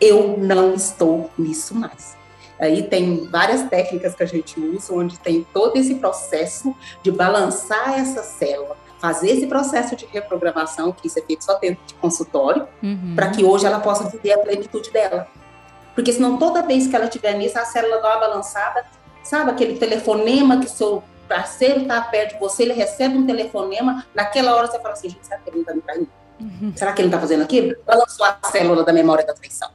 Eu não estou nisso mais. Aí tem várias técnicas que a gente usa, onde tem todo esse processo de balançar essa célula, fazer esse processo de reprogramação, que isso é feito só dentro de consultório, uhum. para que hoje ela possa viver a plenitude dela. Porque senão toda vez que ela estiver nisso, a célula dá uma balançada. Sabe aquele telefonema que seu parceiro está perto de você, ele recebe um telefonema, naquela hora você fala assim, gente, será que ele não está me traindo? Uhum. Será que ele não está fazendo aquilo? Balançou a célula da memória da traição.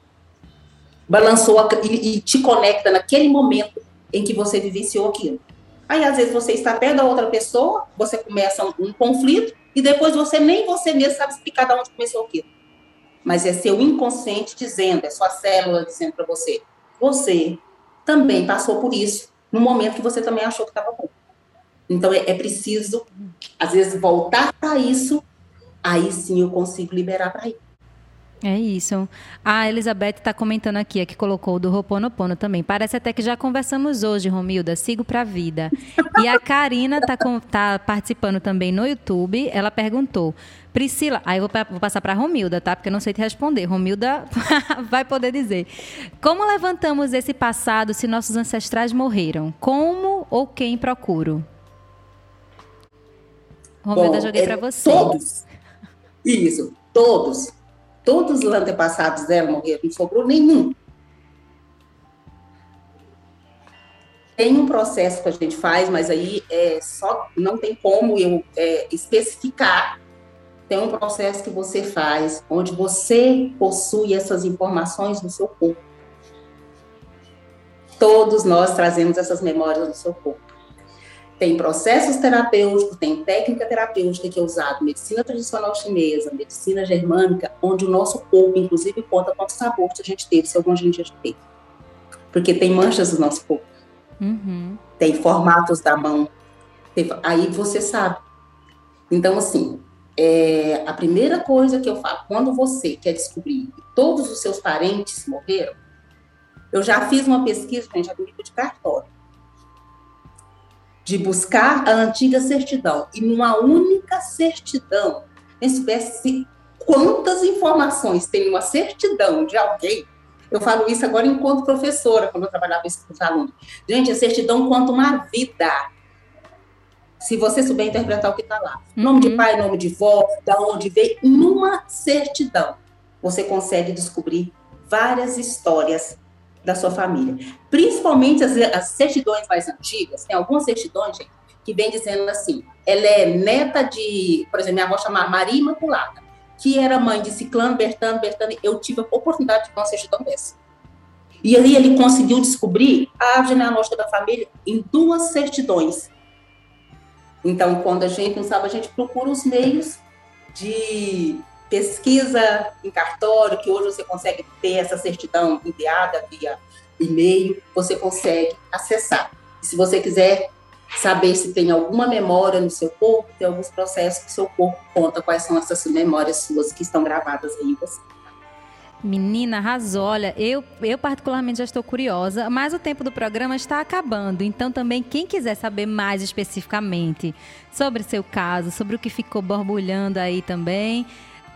Balançou a, e, e te conecta naquele momento em que você vivenciou aquilo. Aí, às vezes, você está perto da outra pessoa, você começa um, um conflito, e depois você nem você mesmo sabe explicar de onde começou aquilo mas é seu inconsciente dizendo, é sua célula dizendo para você, você também passou por isso no momento que você também achou que estava bom. Então é, é, preciso, às vezes, voltar para isso, aí sim eu consigo liberar para ir. É isso. A Elizabeth está comentando aqui, a que colocou o do Roponopono também. Parece até que já conversamos hoje, Romilda. Sigo para a vida. E a Karina está tá participando também no YouTube. Ela perguntou: Priscila, aí eu vou, vou passar para Romilda, tá? Porque eu não sei te responder. Romilda vai poder dizer. Como levantamos esse passado se nossos ancestrais morreram? Como ou quem procuro? Romilda, Bom, joguei é para você. Todos. Isso, todos Todos os antepassados dela morreram, não sobrou nenhum. Tem um processo que a gente faz, mas aí é só não tem como eu é, especificar. Tem um processo que você faz, onde você possui essas informações no seu corpo. Todos nós trazemos essas memórias no seu corpo. Tem processos terapêuticos, tem técnica terapêutica que é usada, medicina tradicional chinesa, medicina germânica, onde o nosso corpo, inclusive, conta quantos sabores a gente teve, se algum a gente já teve. Porque tem manchas no nosso corpo. Uhum. Tem formatos da mão. Aí você sabe. Então, assim, é, a primeira coisa que eu falo, quando você quer descobrir que todos os seus parentes morreram, eu já fiz uma pesquisa, gente, a nível de cartório de buscar a antiga certidão e numa única certidão, se soubesse quantas informações tem uma certidão de alguém. Eu falo isso agora enquanto professora, quando eu trabalhava isso com os alunos. Gente, a certidão conta uma vida. Se você souber interpretar o que está lá. Uhum. Nome de pai, nome de vó, da onde veio, numa certidão, você consegue descobrir várias histórias da sua família. Principalmente as, as certidões mais antigas, tem algumas certidões, gente, que vem dizendo assim, ela é neta de, por exemplo, minha avó chamava Maria Imaculada, que era mãe de Ciclano, Bertano, Bertano, eu tive a oportunidade de ver uma certidão dessa. E ali ele conseguiu descobrir a árvore genealógica da família em duas certidões. Então, quando a gente não sabe, a gente procura os meios de pesquisa em cartório, que hoje você consegue ter essa certidão enviada via e-mail, você consegue acessar. E se você quiser saber se tem alguma memória no seu corpo, tem alguns processos que seu corpo conta quais são essas memórias suas que estão gravadas aí em você. Menina, arrasou. Olha, eu, eu particularmente já estou curiosa, mas o tempo do programa está acabando. Então, também, quem quiser saber mais especificamente sobre seu caso, sobre o que ficou borbulhando aí também,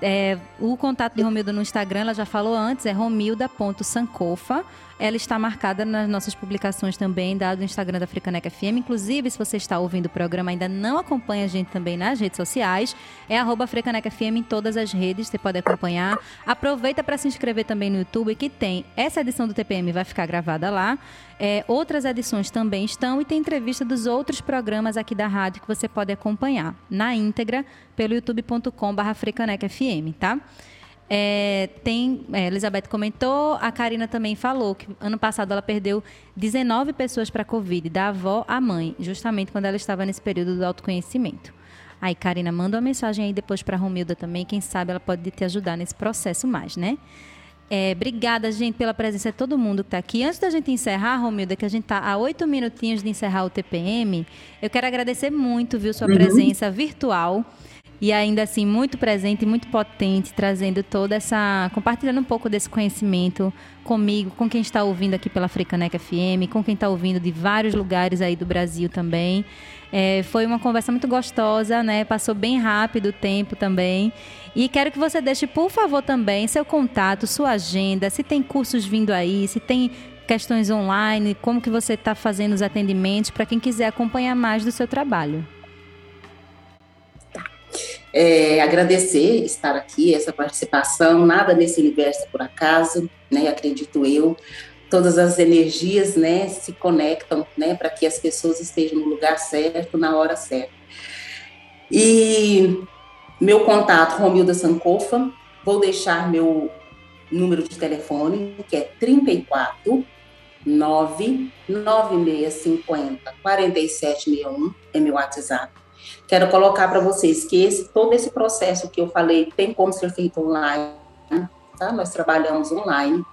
é, o contato de Romilda no Instagram, ela já falou antes, é romilda.sankofa. Ela está marcada nas nossas publicações também, dado o Instagram da Africaneca FM. Inclusive, se você está ouvindo o programa ainda não acompanha a gente também nas redes sociais, é arroba Africaneca FM em todas as redes, você pode acompanhar. Aproveita para se inscrever também no YouTube, que tem essa edição do TPM, vai ficar gravada lá. É, outras edições também estão e tem entrevista dos outros programas aqui da rádio que você pode acompanhar na íntegra pelo youtube.com.br FM, tá? É, tem, é, Elizabeth comentou, a Karina também falou que ano passado ela perdeu 19 pessoas para a Covid, da avó à mãe, justamente quando ela estava nesse período do autoconhecimento. Aí, Karina, manda uma mensagem aí depois para a Romilda também, quem sabe ela pode te ajudar nesse processo mais, né? É, obrigada, gente, pela presença de todo mundo que está aqui. Antes da gente encerrar, Romilda, que a gente está a oito minutinhos de encerrar o TPM, eu quero agradecer muito, viu, sua uhum. presença virtual e ainda assim muito presente, muito potente, trazendo toda essa, compartilhando um pouco desse conhecimento comigo, com quem está ouvindo aqui pela Africaneca FM, com quem está ouvindo de vários lugares aí do Brasil também. É, foi uma conversa muito gostosa, né? Passou bem rápido o tempo também. E quero que você deixe, por favor, também seu contato, sua agenda, se tem cursos vindo aí, se tem questões online, como que você está fazendo os atendimentos para quem quiser acompanhar mais do seu trabalho. É, agradecer estar aqui, essa participação, nada nesse universo por acaso, né, acredito eu, todas as energias, né, se conectam, né, para que as pessoas estejam no lugar certo, na hora certa. E meu contato, Romilda Sankofa, vou deixar meu número de telefone, que é 34 99650 4761, é meu WhatsApp. Quero colocar para vocês que esse, todo esse processo que eu falei tem como ser feito online, tá? Nós trabalhamos online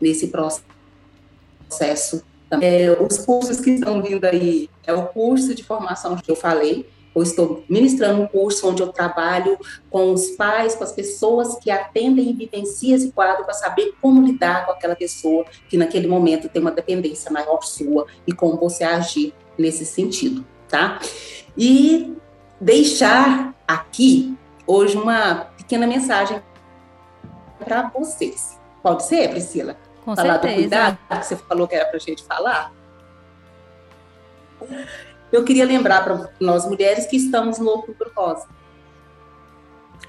nesse processo. É, os cursos que estão vindo aí é o curso de formação que eu falei. Eu estou ministrando um curso onde eu trabalho com os pais, com as pessoas que atendem e vivenciam esse quadro para saber como lidar com aquela pessoa que naquele momento tem uma dependência maior sua e como você agir nesse sentido, tá? E deixar aqui hoje uma pequena mensagem para vocês. Pode ser, Priscila? Com falar certeza. do cuidado que você falou que era para a gente falar? Eu queria lembrar para nós mulheres que estamos no outubro rosa.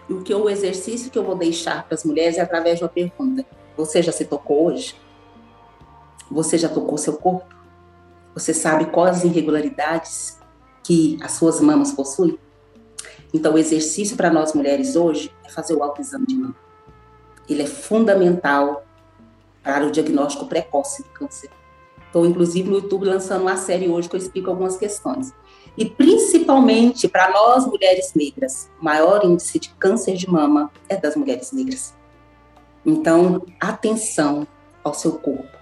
E o que o exercício que eu vou deixar para as mulheres é através de uma pergunta. Você já se tocou hoje? Você já tocou seu corpo? Você sabe quais as irregularidades que as suas mamas possuem? Então, o exercício para nós mulheres hoje é fazer o autoexame de mama. Ele é fundamental para o diagnóstico precoce do câncer. Estou, inclusive, no YouTube lançando uma série hoje que eu explico algumas questões. E, principalmente, para nós mulheres negras, o maior índice de câncer de mama é das mulheres negras. Então, atenção ao seu corpo.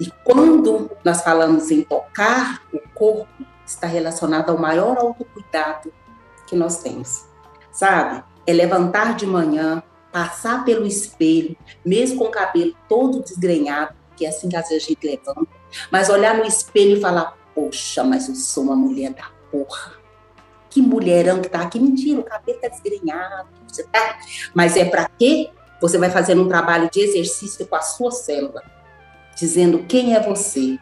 E quando nós falamos em tocar o corpo, está relacionado ao maior autocuidado que nós temos. Sabe? É levantar de manhã, passar pelo espelho, mesmo com o cabelo todo desgrenhado, que é assim que às vezes a gente levanta, mas olhar no espelho e falar: Poxa, mas eu sou uma mulher da porra. Que mulherão que tá aqui. Mentira, o cabelo tá desgrenhado, você tá. Mas é para quê? Você vai fazendo um trabalho de exercício com a sua célula dizendo quem é você.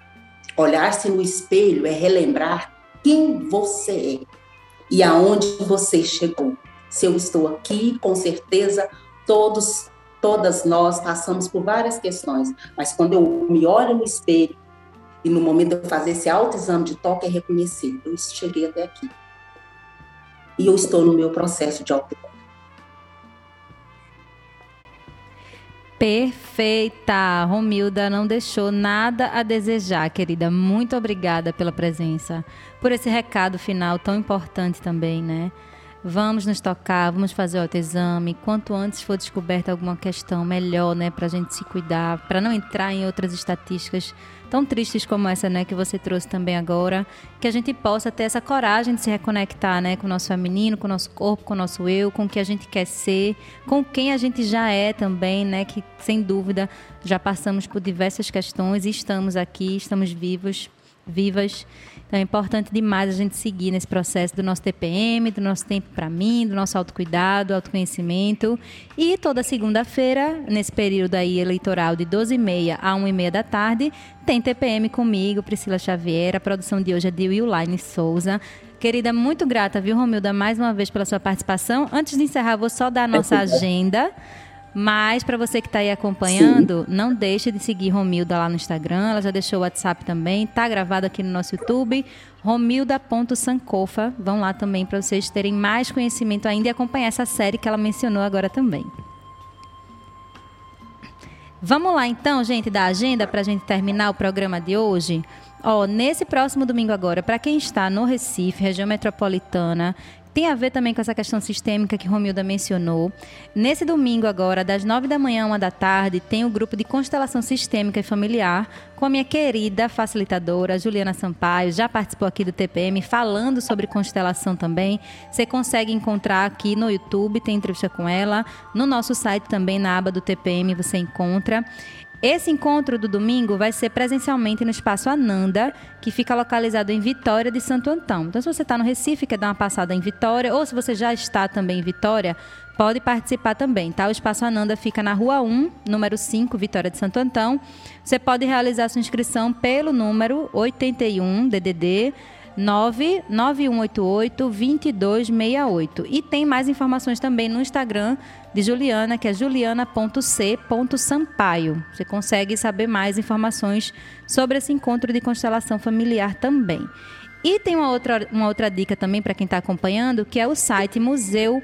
Olhar-se no espelho é relembrar quem você é e aonde você chegou. Se eu estou aqui, com certeza todos, todas nós passamos por várias questões, mas quando eu me olho no espelho e no momento de eu fazer esse autoexame de toque é reconhecer, eu cheguei até aqui. E eu estou no meu processo de autocuidado. Perfeita! Romilda não deixou nada a desejar, querida. Muito obrigada pela presença, por esse recado final tão importante também, né? Vamos nos tocar, vamos fazer o autoexame. Quanto antes for descoberta alguma questão, melhor, né? Pra gente se cuidar, para não entrar em outras estatísticas tão tristes como essa, né, que você trouxe também agora, que a gente possa ter essa coragem de se reconectar, né, com o nosso feminino, com o nosso corpo, com o nosso eu, com o que a gente quer ser, com quem a gente já é também, né, que sem dúvida já passamos por diversas questões e estamos aqui, estamos vivos, vivas então é importante demais a gente seguir nesse processo do nosso TPM, do nosso tempo para mim, do nosso autocuidado, autoconhecimento. E toda segunda-feira, nesse período aí eleitoral de 12h30 a 1h30 da tarde, tem TPM comigo, Priscila Xavier. A produção de hoje é de Willine Souza. Querida, muito grata, viu, Romilda, mais uma vez pela sua participação. Antes de encerrar, vou só dar a nossa agenda. Mas para você que está aí acompanhando, Sim. não deixe de seguir Romilda lá no Instagram. Ela já deixou o WhatsApp também. Está gravado aqui no nosso YouTube. Romilda.sankofa. Vão lá também para vocês terem mais conhecimento ainda e acompanhar essa série que ela mencionou agora também. Vamos lá então, gente, da agenda para a gente terminar o programa de hoje. Ó, nesse próximo domingo agora, para quem está no Recife, região metropolitana, tem a ver também com essa questão sistêmica que Romilda mencionou. Nesse domingo agora, das nove da manhã a uma da tarde, tem o grupo de constelação sistêmica e familiar com a minha querida facilitadora Juliana Sampaio. Já participou aqui do TPM falando sobre constelação também. Você consegue encontrar aqui no YouTube, tem entrevista com ela. No nosso site também, na aba do TPM, você encontra. Esse encontro do domingo vai ser presencialmente no Espaço Ananda, que fica localizado em Vitória de Santo Antão. Então, se você está no Recife, quer dar uma passada em Vitória, ou se você já está também em Vitória, pode participar também, tá? O Espaço Ananda fica na Rua 1, número 5, Vitória de Santo Antão. Você pode realizar sua inscrição pelo número 81 DDD 99188 2268. E tem mais informações também no Instagram de Juliana, que é juliana.c.sampaio. Você consegue saber mais informações sobre esse encontro de constelação familiar também. E tem uma outra, uma outra dica também para quem está acompanhando, que é o site Museu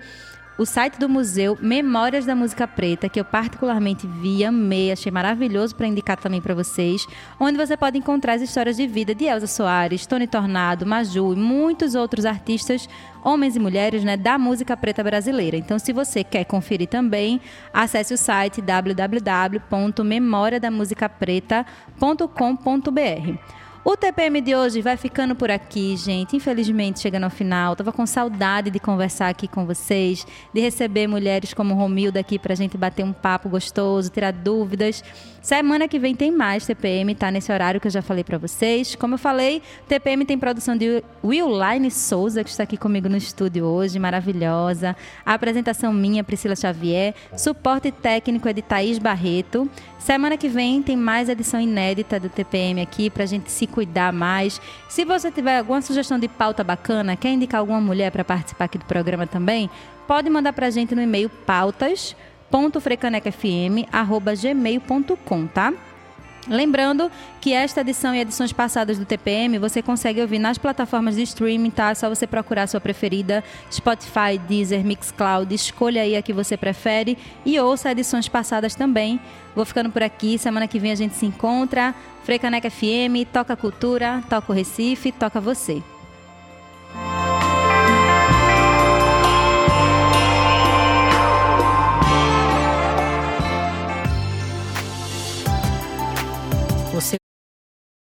o site do museu Memórias da Música Preta, que eu particularmente vi, amei, achei maravilhoso para indicar também para vocês, onde você pode encontrar as histórias de vida de Elza Soares, Tony Tornado, Maju e muitos outros artistas, homens e mulheres, né, da música preta brasileira. Então, se você quer conferir também, acesse o site www.memoriadamusicapreta.com.br. O TPM de hoje vai ficando por aqui, gente. Infelizmente, chegando ao final. Tava com saudade de conversar aqui com vocês, de receber mulheres como Romilda aqui pra gente bater um papo gostoso, tirar dúvidas. Semana que vem tem mais TPM, tá nesse horário que eu já falei para vocês. Como eu falei, TPM tem produção de Will Line Souza, que está aqui comigo no estúdio hoje, maravilhosa. A apresentação minha, Priscila Xavier. Suporte técnico é de Thaís Barreto. Semana que vem tem mais edição inédita do TPM aqui pra gente se cuidar mais. Se você tiver alguma sugestão de pauta bacana, quer indicar alguma mulher para participar aqui do programa também, pode mandar para a gente no e-mail pautas.frecanecfm.gmail.com, tá? Lembrando que esta edição e edições passadas do TPM você consegue ouvir nas plataformas de streaming, tá? É só você procurar a sua preferida, Spotify, Deezer, Mixcloud, escolha aí a que você prefere e ouça edições passadas também. Vou ficando por aqui. Semana que vem a gente se encontra. Freicaneca FM, Toca Cultura, Toca o Recife, Toca Você.